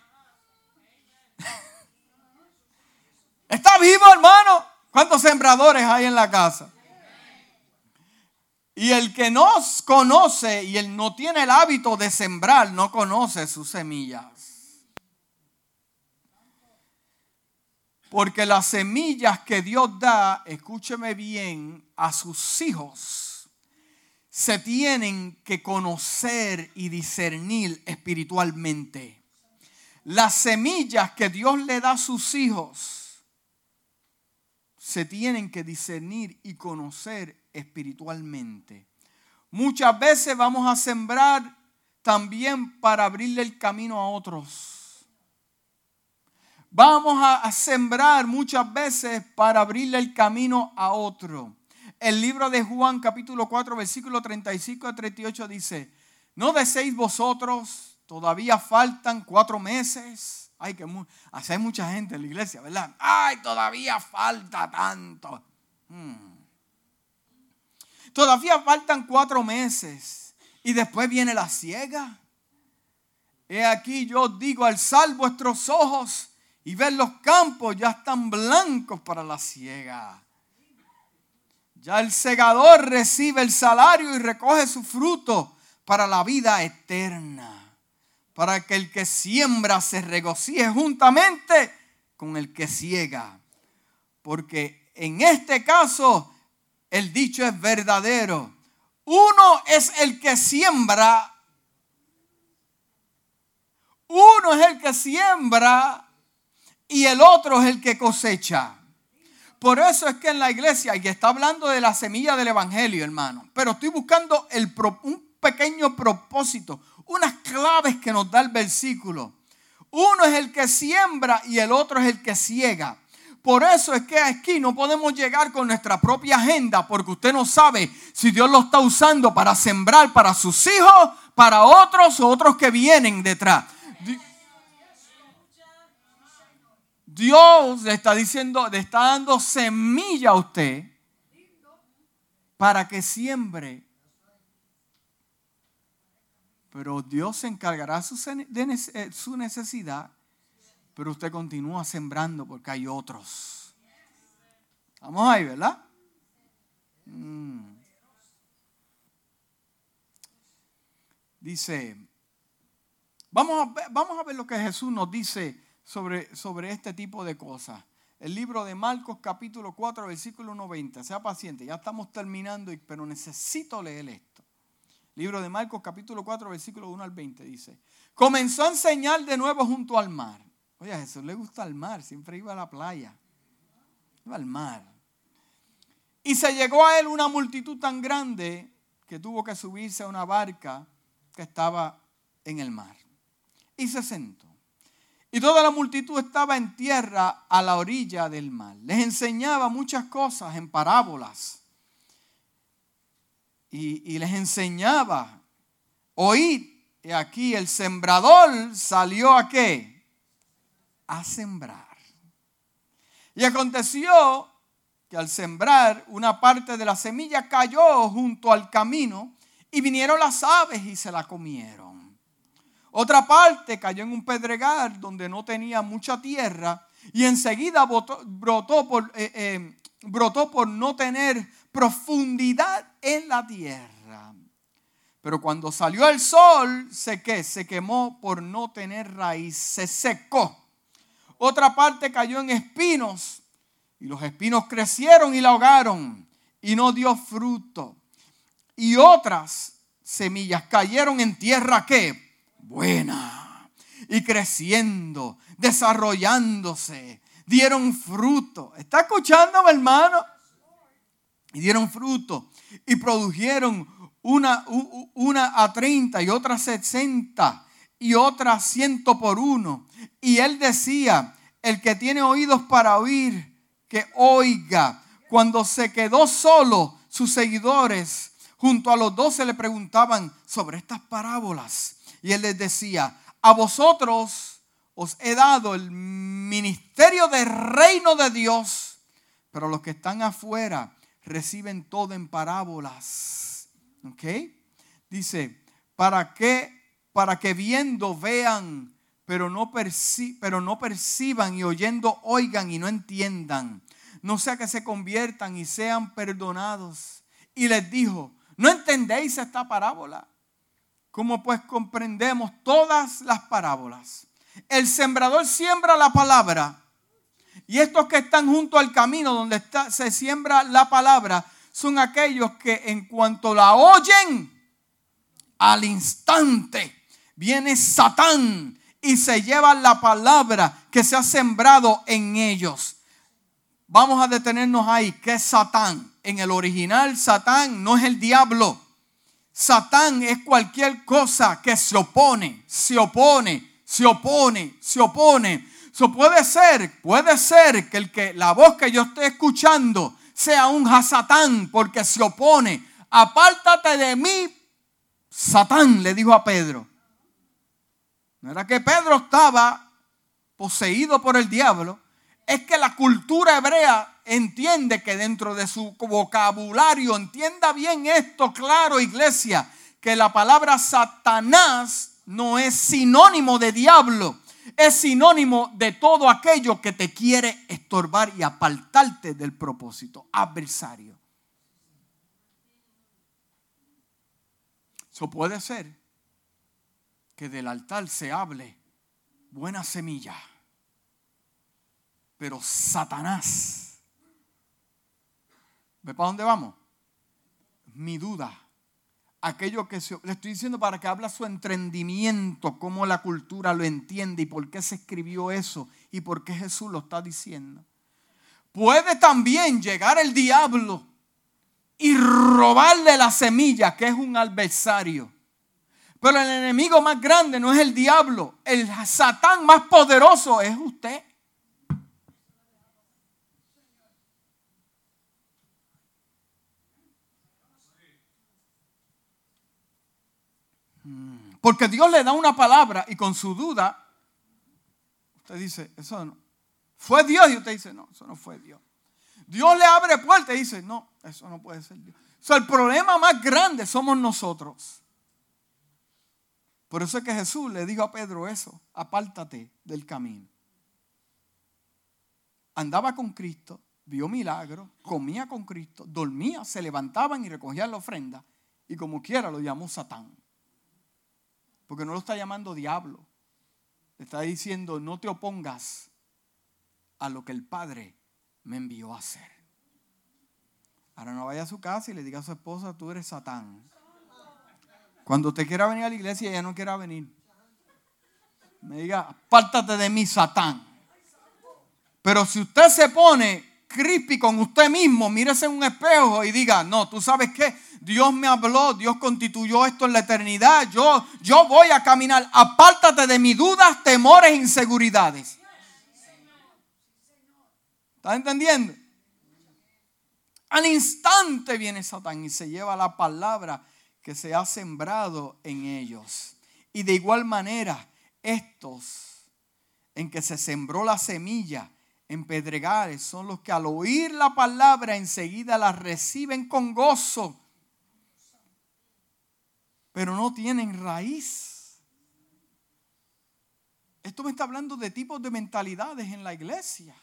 está vivo, hermano. ¿Cuántos sembradores hay en la casa? Y el que no conoce y él no tiene el hábito de sembrar, no conoce sus semillas. Porque las semillas que Dios da, escúcheme bien, a sus hijos, se tienen que conocer y discernir espiritualmente. Las semillas que Dios le da a sus hijos, se tienen que discernir y conocer espiritualmente. Muchas veces vamos a sembrar también para abrirle el camino a otros Vamos a sembrar muchas veces para abrirle el camino a otro. El libro de Juan capítulo 4 versículo 35 a 38 dice, no deseéis vosotros, todavía faltan cuatro meses. Ay, que así hay mucha gente en la iglesia, ¿verdad? Ay, todavía falta tanto. Hmm. Todavía faltan cuatro meses y después viene la ciega. He aquí yo digo, alzad vuestros ojos y ver los campos ya están blancos para la ciega. Ya el segador recibe el salario y recoge su fruto para la vida eterna, para que el que siembra se regocije juntamente con el que ciega. Porque en este caso el dicho es verdadero. Uno es el que siembra. Uno es el que siembra y el otro es el que cosecha. Por eso es que en la iglesia, y está hablando de la semilla del Evangelio, hermano, pero estoy buscando un pequeño propósito, unas claves que nos da el versículo. Uno es el que siembra y el otro es el que ciega. Por eso es que aquí no podemos llegar con nuestra propia agenda, porque usted no sabe si Dios lo está usando para sembrar para sus hijos, para otros o otros que vienen detrás. Dios le está diciendo, le está dando semilla a usted para que siembre. Pero Dios se encargará de eh, su necesidad, pero usted continúa sembrando porque hay otros. Vamos ahí, ¿verdad? Mm. Dice, vamos a, ver, vamos a ver lo que Jesús nos dice sobre, sobre este tipo de cosas. El libro de Marcos capítulo 4 versículo 90. Sea paciente, ya estamos terminando, pero necesito leer esto. Libro de Marcos capítulo 4 versículo 1 al 20 dice, comenzó a enseñar de nuevo junto al mar. Oye, a Jesús le gusta el mar, siempre iba a la playa. Iba al mar. Y se llegó a él una multitud tan grande que tuvo que subirse a una barca que estaba en el mar. Y se sentó. Y toda la multitud estaba en tierra a la orilla del mar. Les enseñaba muchas cosas en parábolas. Y, les enseñaba, oíd, y aquí el sembrador salió a qué? A sembrar. Y aconteció que al sembrar una parte de la semilla cayó junto al camino y vinieron las aves y se la comieron. Otra parte cayó en un pedregal donde no tenía mucha tierra y enseguida brotó, por, eh, eh, brotó por no tener profundidad en la tierra. Pero cuando salió el sol, se, se quemó por no tener raíz, se secó. Otra parte cayó en espinos y los espinos crecieron y la ahogaron y no dio fruto. Y otras semillas cayeron en tierra que buena y creciendo, desarrollándose, dieron fruto. ¿Está escuchando, hermano? Y dieron fruto y produjeron una, una a 30 y otra a 60 y otra ciento por uno. Y él decía, el que tiene oídos para oír, que oiga. Cuando se quedó solo, sus seguidores junto a los doce le preguntaban sobre estas parábolas. Y él les decía, a vosotros os he dado el ministerio del reino de Dios, pero los que están afuera reciben todo en parábolas. ¿Ok? Dice, ¿para qué? Para que viendo vean, pero no, pero no perciban y oyendo oigan y no entiendan. No sea que se conviertan y sean perdonados. Y les dijo, ¿no entendéis esta parábola? Como pues comprendemos todas las parábolas. El sembrador siembra la palabra y estos que están junto al camino donde está, se siembra la palabra son aquellos que en cuanto la oyen, al instante viene Satán y se lleva la palabra que se ha sembrado en ellos. Vamos a detenernos ahí. ¿Qué es Satán? En el original, Satán no es el diablo. Satán es cualquier cosa que se opone, se opone, se opone, se opone. Eso puede ser, puede ser que, el que la voz que yo esté escuchando sea un Satán porque se opone. Apártate de mí, Satán, le dijo a Pedro. No era que Pedro estaba poseído por el diablo, es que la cultura hebrea entiende que dentro de su vocabulario, entienda bien esto, claro, iglesia, que la palabra Satanás no es sinónimo de diablo, es sinónimo de todo aquello que te quiere estorbar y apartarte del propósito, adversario. Eso puede ser que del altar se hable buena semilla, pero Satanás, ¿ve para dónde vamos? Mi duda aquello que le estoy diciendo para que habla su entendimiento, cómo la cultura lo entiende y por qué se escribió eso y por qué Jesús lo está diciendo. Puede también llegar el diablo y robarle la semilla, que es un adversario. Pero el enemigo más grande no es el diablo, el satán más poderoso es usted. Porque Dios le da una palabra y con su duda, usted dice, eso no. ¿Fue Dios? Y usted dice, no, eso no fue Dios. Dios le abre puertas y dice, no, eso no puede ser Dios. O sea, el problema más grande somos nosotros. Por eso es que Jesús le dijo a Pedro eso, apártate del camino. Andaba con Cristo, vio milagros, comía con Cristo, dormía, se levantaban y recogían la ofrenda y como quiera lo llamó Satán. Porque no lo está llamando diablo. Le está diciendo, no te opongas a lo que el Padre me envió a hacer. Ahora no vaya a su casa y le diga a su esposa, tú eres Satán. Cuando usted quiera venir a la iglesia, ella no quiera venir. Me diga, apártate de mí, Satán. Pero si usted se pone creepy con usted mismo, mírese en un espejo y diga, no, tú sabes qué, Dios me habló, Dios constituyó esto en la eternidad, yo, yo voy a caminar, apártate de mis dudas, temores, inseguridades. ¿Estás entendiendo? Al instante viene Satán y se lleva la palabra que se ha sembrado en ellos. Y de igual manera, estos en que se sembró la semilla, en pedregales son los que al oír la palabra enseguida la reciben con gozo, pero no tienen raíz. Esto me está hablando de tipos de mentalidades en la iglesia.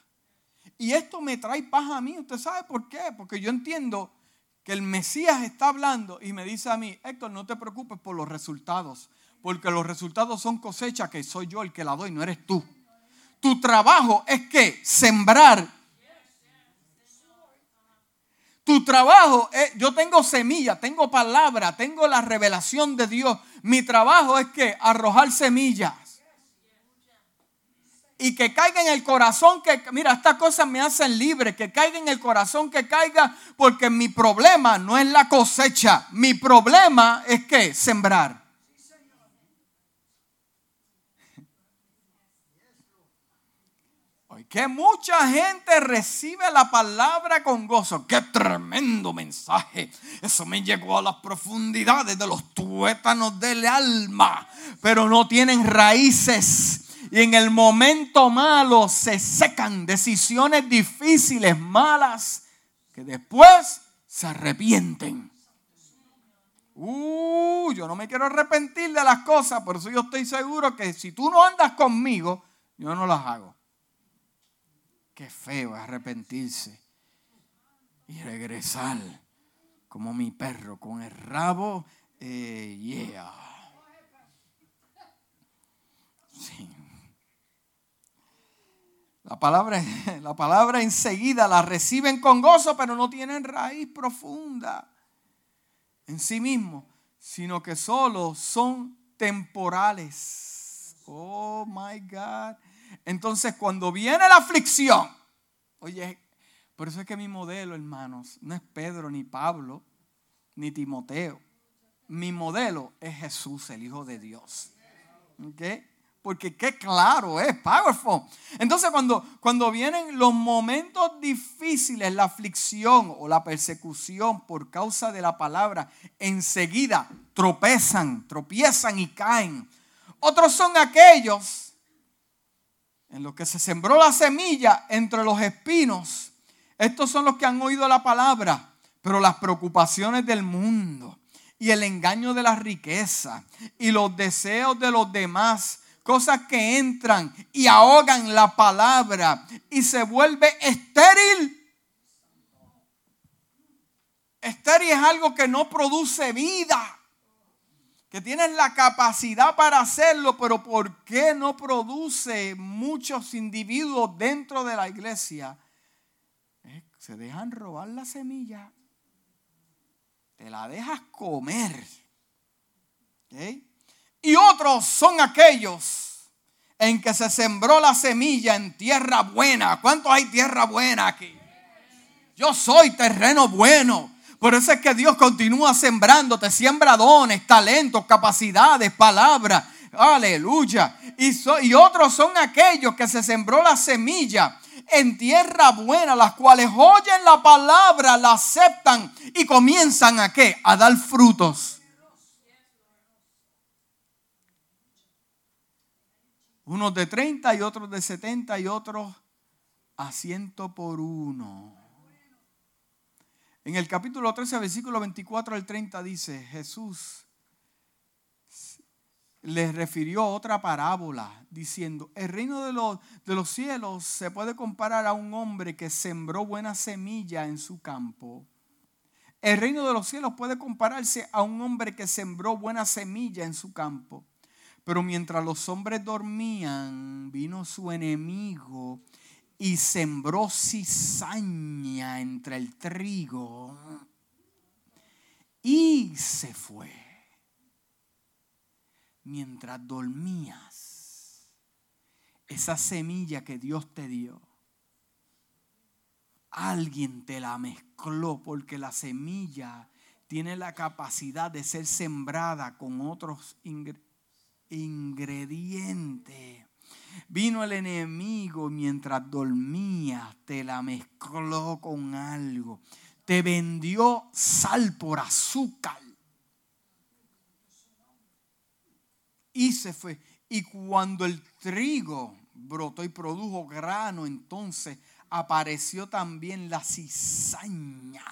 Y esto me trae paz a mí. ¿Usted sabe por qué? Porque yo entiendo que el Mesías está hablando y me dice a mí, Héctor, no te preocupes por los resultados, porque los resultados son cosecha que soy yo el que la doy, no eres tú. Tu trabajo es que sembrar. Tu trabajo es, yo tengo semilla, tengo palabra, tengo la revelación de Dios. Mi trabajo es que arrojar semillas. Y que caiga en el corazón que, mira, estas cosas me hacen libre, que caiga en el corazón que caiga, porque mi problema no es la cosecha, mi problema es que sembrar. Que mucha gente recibe la palabra con gozo. Qué tremendo mensaje. Eso me llegó a las profundidades de los tuétanos del alma, pero no tienen raíces. Y en el momento malo se secan decisiones difíciles, malas, que después se arrepienten. Uh, yo no me quiero arrepentir de las cosas, por eso yo estoy seguro que si tú no andas conmigo, yo no las hago. Qué feo arrepentirse y regresar como mi perro con el rabo. Eh, yeah. La palabra, la palabra enseguida la reciben con gozo, pero no tienen raíz profunda en sí mismo, sino que solo son temporales. Oh my God. Entonces, cuando viene la aflicción, oye, por eso es que mi modelo, hermanos, no es Pedro ni Pablo ni Timoteo. Mi modelo es Jesús, el Hijo de Dios. ¿Ok? Porque qué claro es, powerful. Entonces cuando, cuando vienen los momentos difíciles, la aflicción o la persecución por causa de la palabra, enseguida tropezan, tropiezan y caen. Otros son aquellos en lo que se sembró la semilla entre los espinos. Estos son los que han oído la palabra, pero las preocupaciones del mundo y el engaño de la riqueza y los deseos de los demás, cosas que entran y ahogan la palabra y se vuelve estéril. Estéril es algo que no produce vida, que tienes la capacidad para hacerlo, pero ¿por qué no produce muchos individuos dentro de la iglesia? Eh, se dejan robar la semilla te la dejas comer. Y otros son aquellos en que se sembró la semilla en tierra buena. ¿Cuántos hay tierra buena aquí? Yo soy terreno bueno. Por eso es que Dios continúa sembrando, te siembra dones, talentos, capacidades, palabras. Aleluya. Y, otros son aquellos que se sembró la semilla en tierra buena, las cuales oyen la palabra, la aceptan y comienzan a qué? A dar frutos. Unos de 30 y otros de 70 y otros a ciento por uno. En el capítulo 13, versículo 24 al 30 dice, Jesús les refirió otra parábola diciendo, el reino de los, de los cielos se puede comparar a un hombre que sembró buena semilla en su campo. El reino de los cielos puede compararse a un hombre que sembró buena semilla en su campo. Pero mientras los hombres dormían, vino su enemigo y sembró cizaña entre el trigo y se fue mientras dormías, esa semilla que Dios te dio, alguien te la mezcló porque la semilla tiene la capacidad de ser sembrada con otros ingredientes. Vino el enemigo mientras dormías, te la mezcló con algo. Te vendió sal por azúcar. y se fue. Y cuando el trigo brotó y produjo grano, entonces apareció también la cizaña.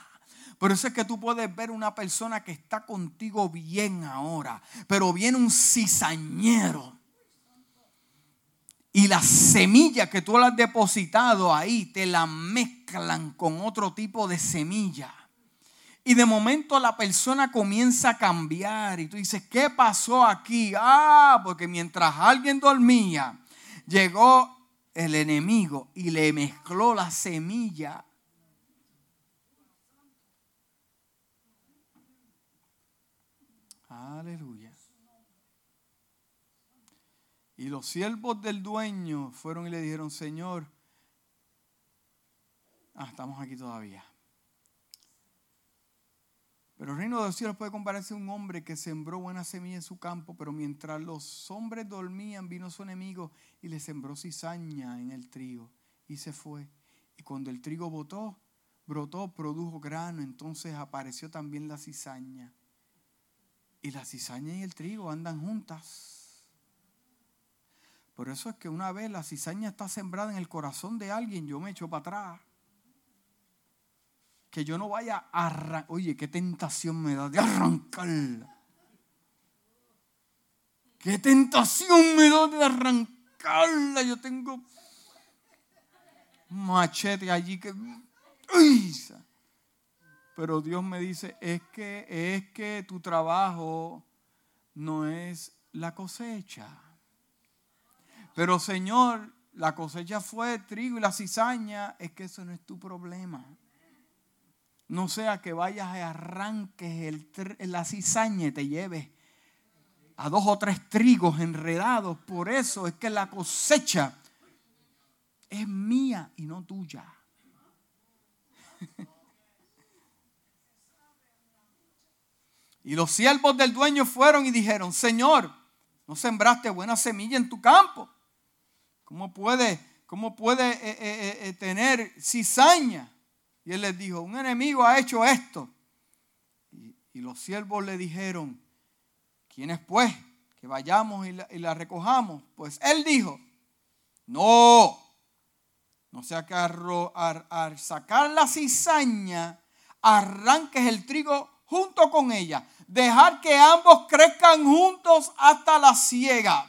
Por eso es que tú puedes ver una persona que está contigo bien ahora, pero viene un cizañero. Y la semilla que tú le has depositado ahí, te la mezclan con otro tipo de semilla. Y de momento la persona comienza a cambiar y tú dices, ¿qué pasó aquí? Ah, porque mientras alguien dormía, llegó el enemigo y le mezcló la semilla. Aleluya. Y los siervos del dueño fueron y le dijeron, Señor, ah, estamos aquí todavía. Pero el reino de los cielos puede compararse a un hombre que sembró buena semilla en su campo, pero mientras los hombres dormían, vino su enemigo y le sembró cizaña en el trigo y se fue. Y cuando el trigo botó, brotó, produjo grano, entonces apareció también la cizaña. Y la cizaña y el trigo andan juntas. Por eso es que una vez la cizaña está sembrada en el corazón de alguien, yo me echo para atrás que yo no vaya a arrancar. Oye, qué tentación me da de arrancarla. Qué tentación me da de arrancarla. Yo tengo machete allí que. Pero Dios me dice, es que, es que tu trabajo no es la cosecha. Pero Señor, la cosecha fue trigo y la cizaña, es que eso no es tu problema. No sea que vayas y arranques el, la cizaña y te lleves a dos o tres trigos enredados. Por eso es que la cosecha es mía y no tuya. Y los siervos del dueño fueron y dijeron, Señor, no sembraste buena semilla en tu campo. ¿Cómo puede, cómo puede eh, eh, eh, tener cizaña? Y él les dijo, un enemigo ha hecho esto. Y, los siervos le dijeron, ¿quién es pues? Que vayamos y la, recojamos. Pues él dijo, no, no sea que al, sacar la cizaña, arranques el trigo junto con ella. dejar que ambos crezcan juntos hasta la ciega.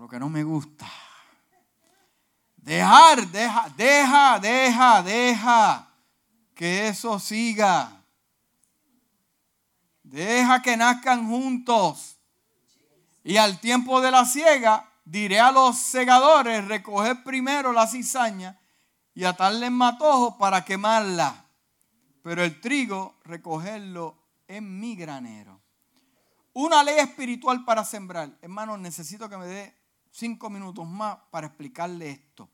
Lo que no me gusta. Dejar, deja, deja, deja, deja que eso siga. Deja que nazcan juntos. Y al tiempo de la siega, diré a los segadores, recoger primero la cizaña y atarle en matojo para quemarla. Pero el trigo, recogerlo en mi granero. Una ley espiritual para sembrar. Hermano, necesito que me dé cinco minutos más para explicarle esto.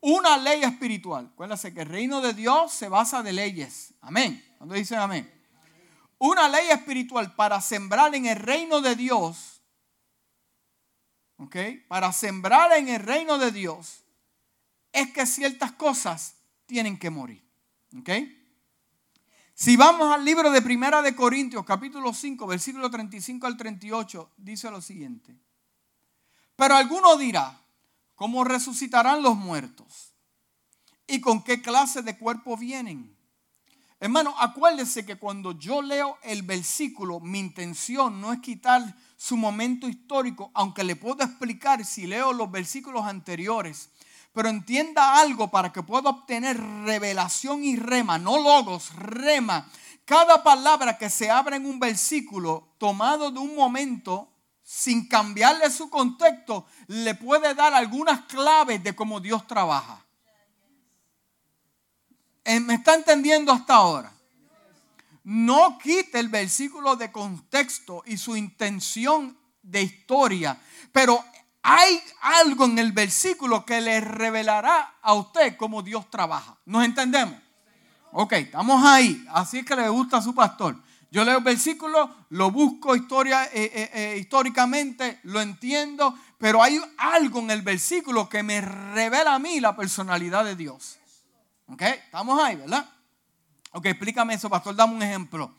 Una ley espiritual. Acuérdense que el reino de Dios se basa de leyes. Amén. Cuando dicen amén. Una ley espiritual para sembrar en el reino de Dios. ¿Ok? Para sembrar en el reino de Dios es que ciertas cosas tienen que morir. ¿Ok? Si vamos al libro de Primera de Corintios, capítulo 5, versículo 35 al 38, dice lo siguiente. Pero alguno dirá, ¿cómo resucitarán los muertos? ¿Y con qué clase de cuerpo vienen? Hermano, acuérdese que cuando yo leo el versículo, mi intención no es quitar su momento histórico, aunque le puedo explicar si leo los versículos anteriores pero entienda algo para que pueda obtener revelación y rema, no logos, rema. Cada palabra que se abre en un versículo tomado de un momento, sin cambiarle su contexto, le puede dar algunas claves de cómo Dios trabaja. Eh, ¿Me está entendiendo hasta ahora? No quite el versículo de contexto y su intención de historia, pero hay algo en el versículo que le revelará a usted cómo Dios trabaja. ¿Nos entendemos? Ok, estamos ahí. Así es que le gusta a su pastor. Yo leo el versículo, lo busco historia, eh, eh, eh, históricamente, lo entiendo, pero hay algo en el versículo que me revela a mí la personalidad de Dios. ¿Ok? Estamos ahí, ¿verdad? Ok, explícame eso, pastor, dame un ejemplo.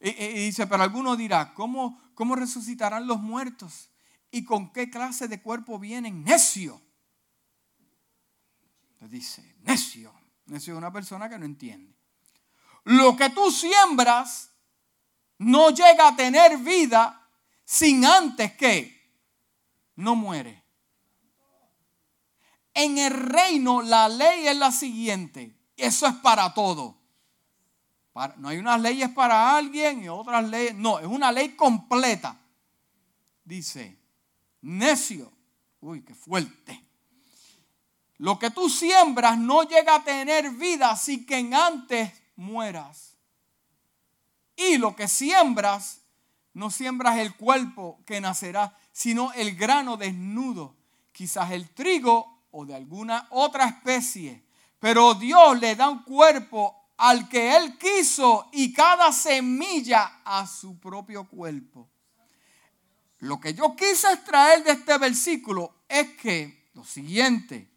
Y, dice, pero alguno dirá, ¿cómo, ¿cómo resucitarán los muertos? ¿Y con qué clase de cuerpo vienen? Necio. Le dice, necio. Necio es una persona que no entiende. Lo que tú siembras no llega a tener vida sin antes que no muere. En el reino la ley es la siguiente. Eso es para todo. no hay unas leyes para alguien y otras leyes. No, es una ley completa. Dice, necio. Uy, qué fuerte. Lo que tú siembras no llega a tener vida así que antes mueras. Y lo que siembras, no siembras el cuerpo que nacerá, sino el grano desnudo, quizás el trigo o de alguna otra especie. Pero Dios le da un cuerpo al que Él quiso y cada semilla a su propio cuerpo. Lo que yo quise extraer de este versículo es que lo siguiente,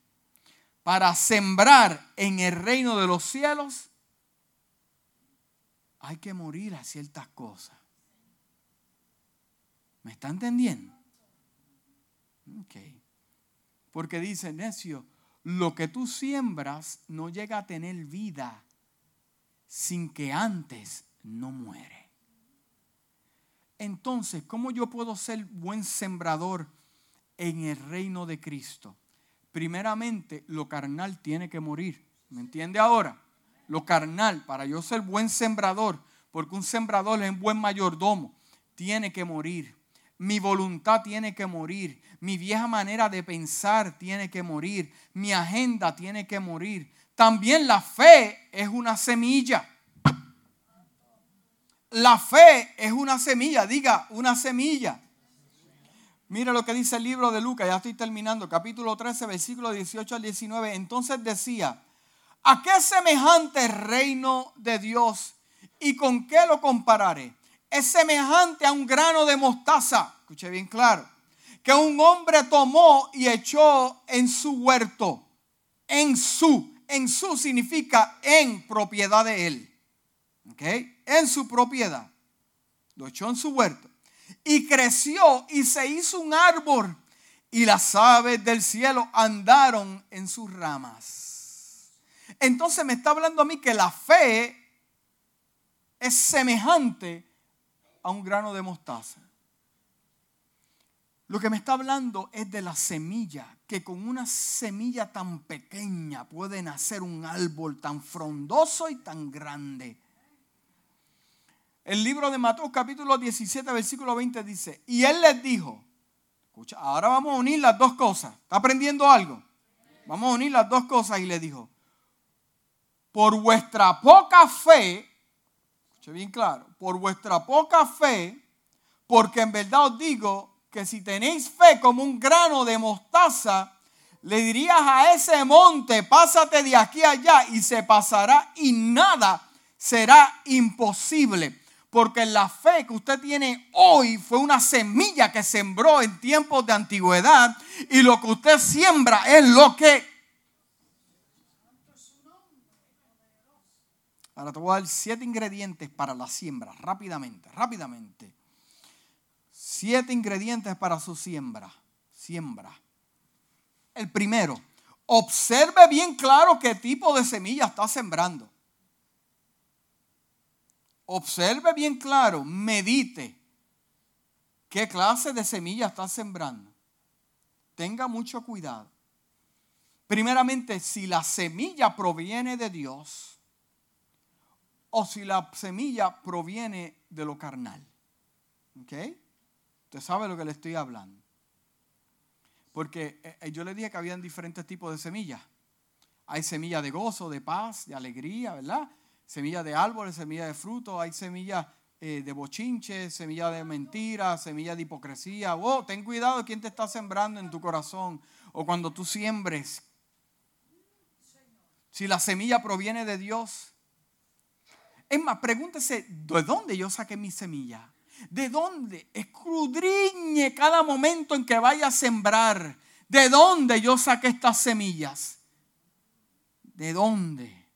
para sembrar en el reino de los cielos, hay que morir a ciertas cosas. ¿Me está entendiendo? Ok. Porque dice, necio, lo que tú siembras no llega a tener vida sin que antes no muere. Entonces, ¿cómo yo puedo ser buen sembrador en el reino de Cristo? Primeramente, lo carnal tiene que morir. ¿Me entiende ahora? Lo carnal, para yo ser buen sembrador, porque un sembrador es un buen mayordomo, tiene que morir. Mi voluntad tiene que morir. Mi vieja manera de pensar tiene que morir. Mi agenda tiene que morir. También la fe es una semilla. La fe es una semilla, diga, una semilla. Mira lo que dice el libro de Lucas, ya estoy terminando, capítulo 13, versículo 18 al 19. Entonces decía, ¿a qué semejante reino de Dios y con qué lo compararé? Es semejante a un grano de mostaza, escuche bien claro, que un hombre tomó y echó en su huerto. En su, en su significa en propiedad de él. ¿Ok? en su propiedad. Lo echó en su huerto. Y creció y se hizo un árbol. Y las aves del cielo andaron en sus ramas. Entonces me está hablando a mí que la fe es semejante a un grano de mostaza. Lo que me está hablando es de la semilla, que con una semilla tan pequeña puede nacer un árbol tan frondoso y tan grande. El libro de Mateo capítulo 17 versículo 20 dice, y él les dijo, escucha, ahora vamos a unir las dos cosas. ¿Está aprendiendo algo? Vamos a unir las dos cosas y le dijo, por vuestra poca fe, escuche bien claro, por vuestra poca fe, porque en verdad os digo que si tenéis fe como un grano de mostaza, le dirías a ese monte, pásate de aquí allá y se pasará y nada será imposible. Porque la fe que usted tiene hoy fue una semilla que sembró en tiempos de antigüedad y lo que usted siembra es lo que... Ahora te voy a dar siete ingredientes para la siembra, rápidamente, rápidamente. Siete ingredientes para su siembra. Siembra. El primero, observe bien claro qué tipo de semilla está sembrando. Observe bien claro, medite qué clase de semilla está sembrando. Tenga mucho cuidado. Primeramente, si la semilla proviene de Dios o si la semilla proviene de lo carnal. ¿Ok? Usted sabe lo que le estoy hablando. Porque eh, eh, yo le dije que habían diferentes tipos de semillas. Hay semillas de gozo, de paz, de alegría, ¿verdad? Semillas de árboles, semillas de frutos, hay semillas eh, de bochinche, semillas de mentira, semillas de hipocresía. Oh, ten cuidado quién te está sembrando en tu corazón. O cuando tú siembres. Si la semilla proviene de Dios. Es más, pregúntese, ¿de dónde yo saqué mi semilla? ¿De dónde? Escudriñe cada momento en que vaya a sembrar. ¿De dónde yo saqué estas semillas? ¿De dónde?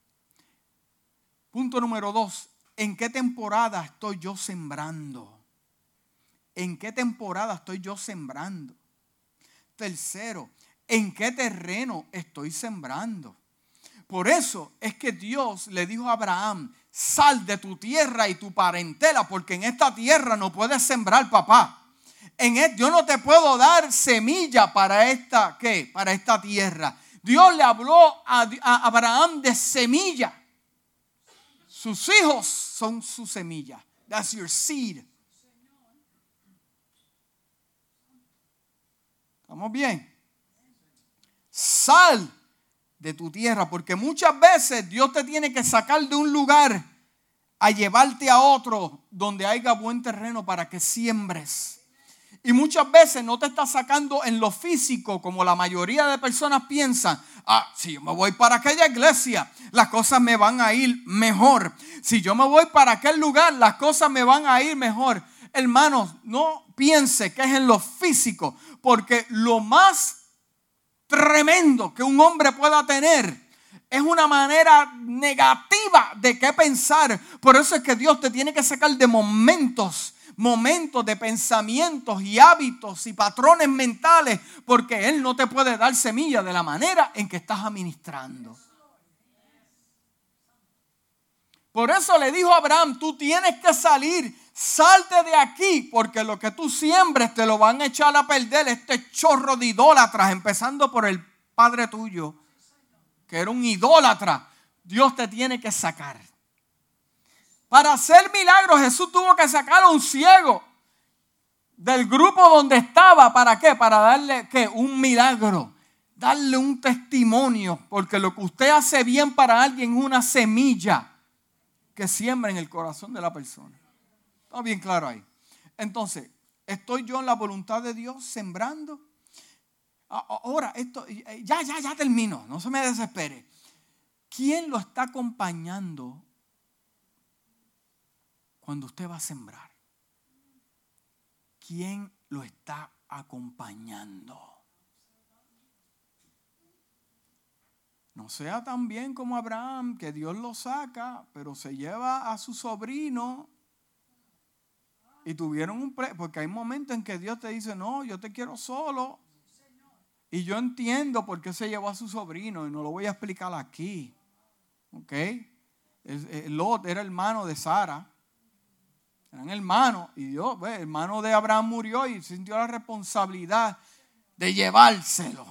Punto número dos. ¿En qué temporada estoy yo sembrando? ¿En qué temporada estoy yo sembrando? Tercero, ¿en qué terreno estoy sembrando? Por eso es que Dios le dijo a Abraham, sal de tu tierra y tu parentela, porque en esta tierra no puedes sembrar, papá. En e, yo no te puedo dar semilla para esta, ¿qué? Para esta tierra. Dios le habló a, a Abraham de semilla. Sus hijos son su semilla. That's your seed. ¿Estamos bien? Sal de tu tierra, porque muchas veces Dios te tiene que sacar de un lugar a llevarte a otro donde haya buen terreno para que siembres. Y muchas veces no te está sacando en lo físico como la mayoría de personas piensan. Ah, si yo me voy para aquella iglesia, las cosas me van a ir mejor. Si yo me voy para aquel lugar, las cosas me van a ir mejor. Hermanos, no piense que es en lo físico, porque lo más tremendo que un hombre pueda tener es una manera negativa de qué pensar. Por eso es que Dios te tiene que sacar de momentos, momentos de pensamientos y hábitos y patrones mentales, porque Él no te puede dar semilla de la manera en que estás administrando. Por eso le dijo a Abraham, tú tienes que salir, salte de aquí, porque lo que tú siembres te lo van a echar a perder este chorro de idólatras, empezando por el padre tuyo, que era un idólatra. Dios te tiene que sacar. Para hacer milagros, Jesús tuvo que sacar a un ciego del grupo donde estaba. ¿Para qué? Para darle ¿qué? un milagro, darle un testimonio, porque lo que usted hace bien para alguien es una semilla que siembra en el corazón de la persona. Está bien claro ahí. Entonces, ¿estoy yo en la voluntad de Dios sembrando? Ahora, esto, ya, ya, ya termino, no se me desespere. ¿Quién lo está acompañando cuando usted va a sembrar? ¿Quién lo está acompañando? No sea tan bien como Abraham, que Dios lo saca, pero se lleva a su sobrino y tuvieron un pre porque hay momentos en que Dios te dice, no, yo te quiero solo. Y yo entiendo por qué se llevó a su sobrino y no lo voy a explicar aquí. ¿Ok? Lot era hermano de Sara. Eran hermanos. Y Dios, el hermano de Abraham murió y sintió la responsabilidad de llevárselo.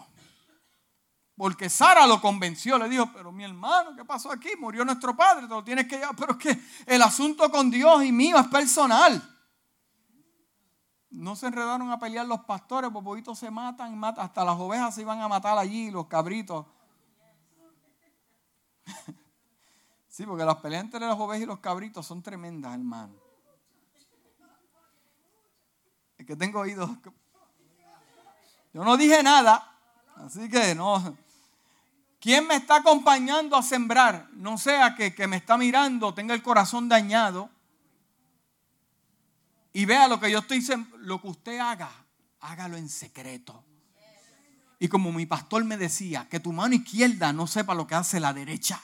Porque Sara lo convenció, le dijo, pero mi hermano, ¿qué pasó aquí? Murió nuestro padre, te lo tienes que llevar. Pero es que el asunto con Dios y mío es personal. No se enredaron a pelear los pastores, por poquito se matan, matan, hasta las ovejas se iban a matar allí, los cabritos. Sí, porque las peleas entre las ovejas y los cabritos son tremendas, hermano. Es que tengo oídos. Yo no dije nada, así que no. ¿Quién me está acompañando a sembrar? No sea que, que me está mirando, tenga el corazón dañado y vea lo que yo estoy, lo que usted haga, hágalo en secreto. Y como mi pastor me decía, que tu mano izquierda no sepa lo que hace la derecha.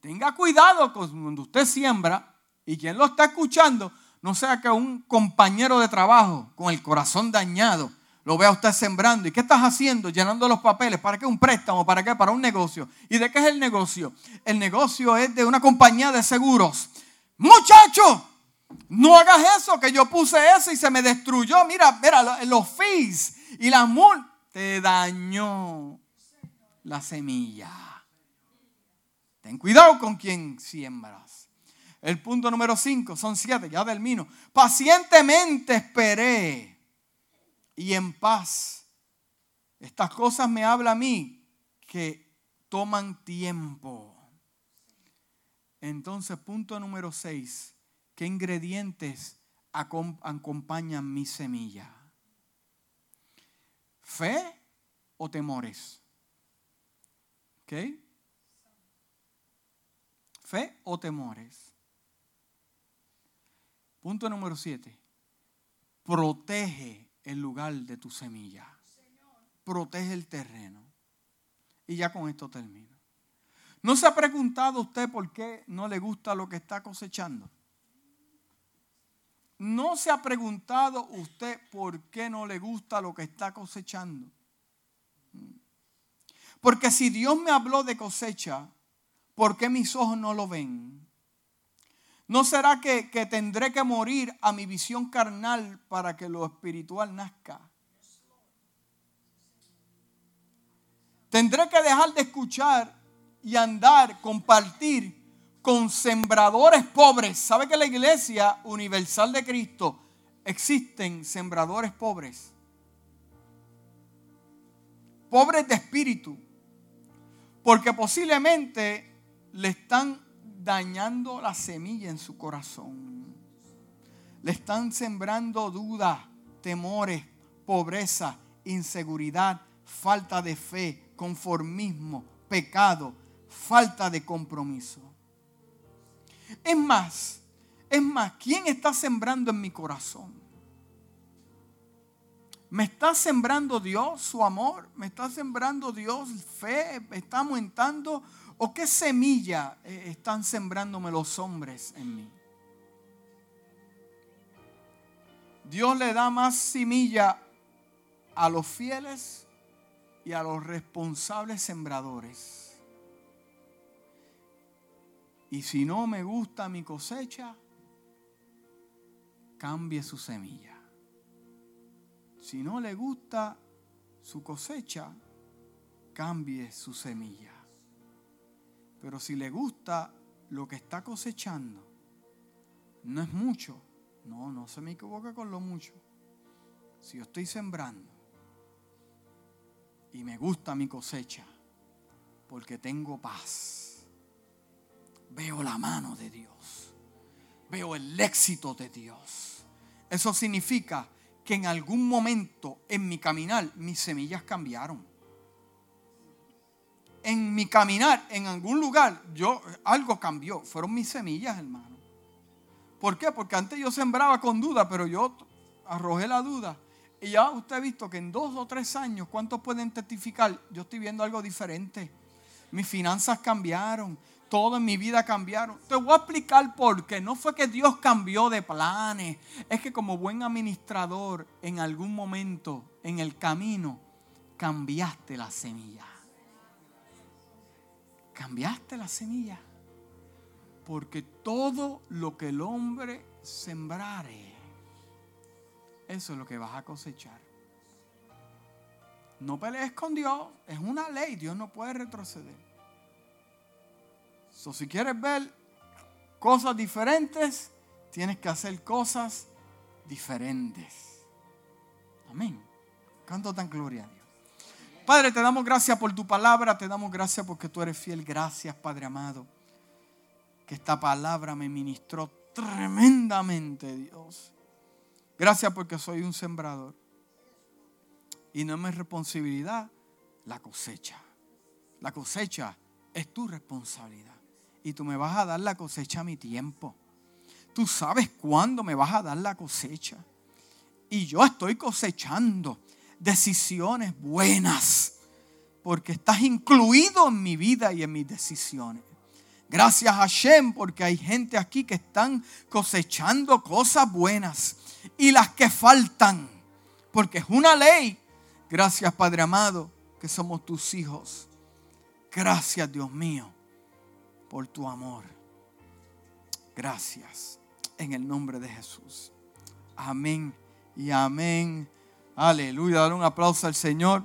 Tenga cuidado cuando usted siembra y quien lo está escuchando, no sea que un compañero de trabajo con el corazón dañado lo vea usted sembrando. ¿Y qué estás haciendo? Llenando los papeles. ¿Para qué un préstamo? ¿Para qué? Para un negocio. ¿Y de qué es el negocio? El negocio es de una compañía de seguros. Muchacho, no hagas eso, que yo puse eso y se me destruyó. Mira, mira, los fees y la multa. Te dañó la semilla. Ten cuidado con quien siembras. El punto número 5, son siete, ya termino. Pacientemente esperé y en paz. Estas cosas me habla a mí que toman tiempo. Entonces, punto número 6 ¿Qué ingredientes acompañan mi semilla? ¿Fe o temores? ¿Ok? ¿Fe o temores? Punto número siete. Protege el lugar de tu semilla. Protege el terreno. Y ya con esto termino. ¿No se ha preguntado usted por qué no le gusta lo que está cosechando? ¿No se ha preguntado usted por qué no le gusta lo que está cosechando? Porque si Dios me habló de cosecha, ¿por qué mis ojos no lo ven? ¿No será que, tendré que morir a mi visión carnal para que lo espiritual nazca? Tendré que dejar de escuchar y andar, compartir con sembradores pobres. ¿Sabe que en la iglesia universal de Cristo existen sembradores pobres? Pobres de espíritu. Porque posiblemente le están dañando la semilla en su corazón. Le están sembrando dudas, temores, pobreza, inseguridad, falta de fe, conformismo, pecado, falta de compromiso. Es más, es más, ¿quién está sembrando en mi corazón? ¿Me está sembrando Dios su amor? ¿Me está sembrando Dios fe? ¿Me está aumentando? ¿O qué semilla eh, están sembrándome los hombres en mí? Dios le da más semilla a los fieles y a los responsables sembradores. Y si no me gusta mi cosecha, cambie su semilla. Si no le gusta su cosecha, cambie su semilla. Pero si le gusta lo que está cosechando, no es mucho. No, no se me equivoque con lo mucho. Si yo estoy sembrando y me gusta mi cosecha, porque tengo paz veo la mano de Dios. Veo el éxito de Dios. Eso significa que en algún momento en mi caminar mis semillas cambiaron. En mi caminar, en algún lugar, yo algo cambió. Fueron mis semillas, hermano. ¿Por qué? Porque antes yo sembraba con duda, pero yo arrojé la duda. Y ya usted ha visto que en dos o tres años, ¿cuántos pueden testificar? Yo estoy viendo algo diferente. Mis finanzas cambiaron todo en mi vida cambiaron. Te voy a explicar por qué. No fue que Dios cambió de planes. Es que como buen administrador, en algún momento, en el camino, cambiaste la semilla. cambiaste la semilla. Porque todo lo que el hombre sembrare, eso es lo que vas a cosechar. No pelees con Dios, es una ley, Dios no puede retroceder. So, si quieres ver cosas diferentes, tienes que hacer cosas diferentes. Amén. Canto tan gloria a Dios. Padre, te damos gracias por tu palabra, te damos gracias porque tú eres fiel. Gracias, Padre amado, que esta palabra me ministró tremendamente, Dios. Gracias porque soy un sembrador. Y no es mi responsabilidad la cosecha. La cosecha es tu responsabilidad. Y tú me vas a dar la cosecha a mi tiempo. Tú sabes cuándo me vas a dar la cosecha. Y yo estoy cosechando decisiones buenas, porque estás incluido en mi vida y en mis decisiones. Gracias a Hashem, porque hay gente aquí que están cosechando cosas buenas y las que faltan, porque es una ley. Gracias, Padre amado, que somos tus hijos. Gracias, Dios mío, por tu amor. Gracias, en el nombre de Jesús. Amén y amén. Aleluya. Dar un aplauso al Señor.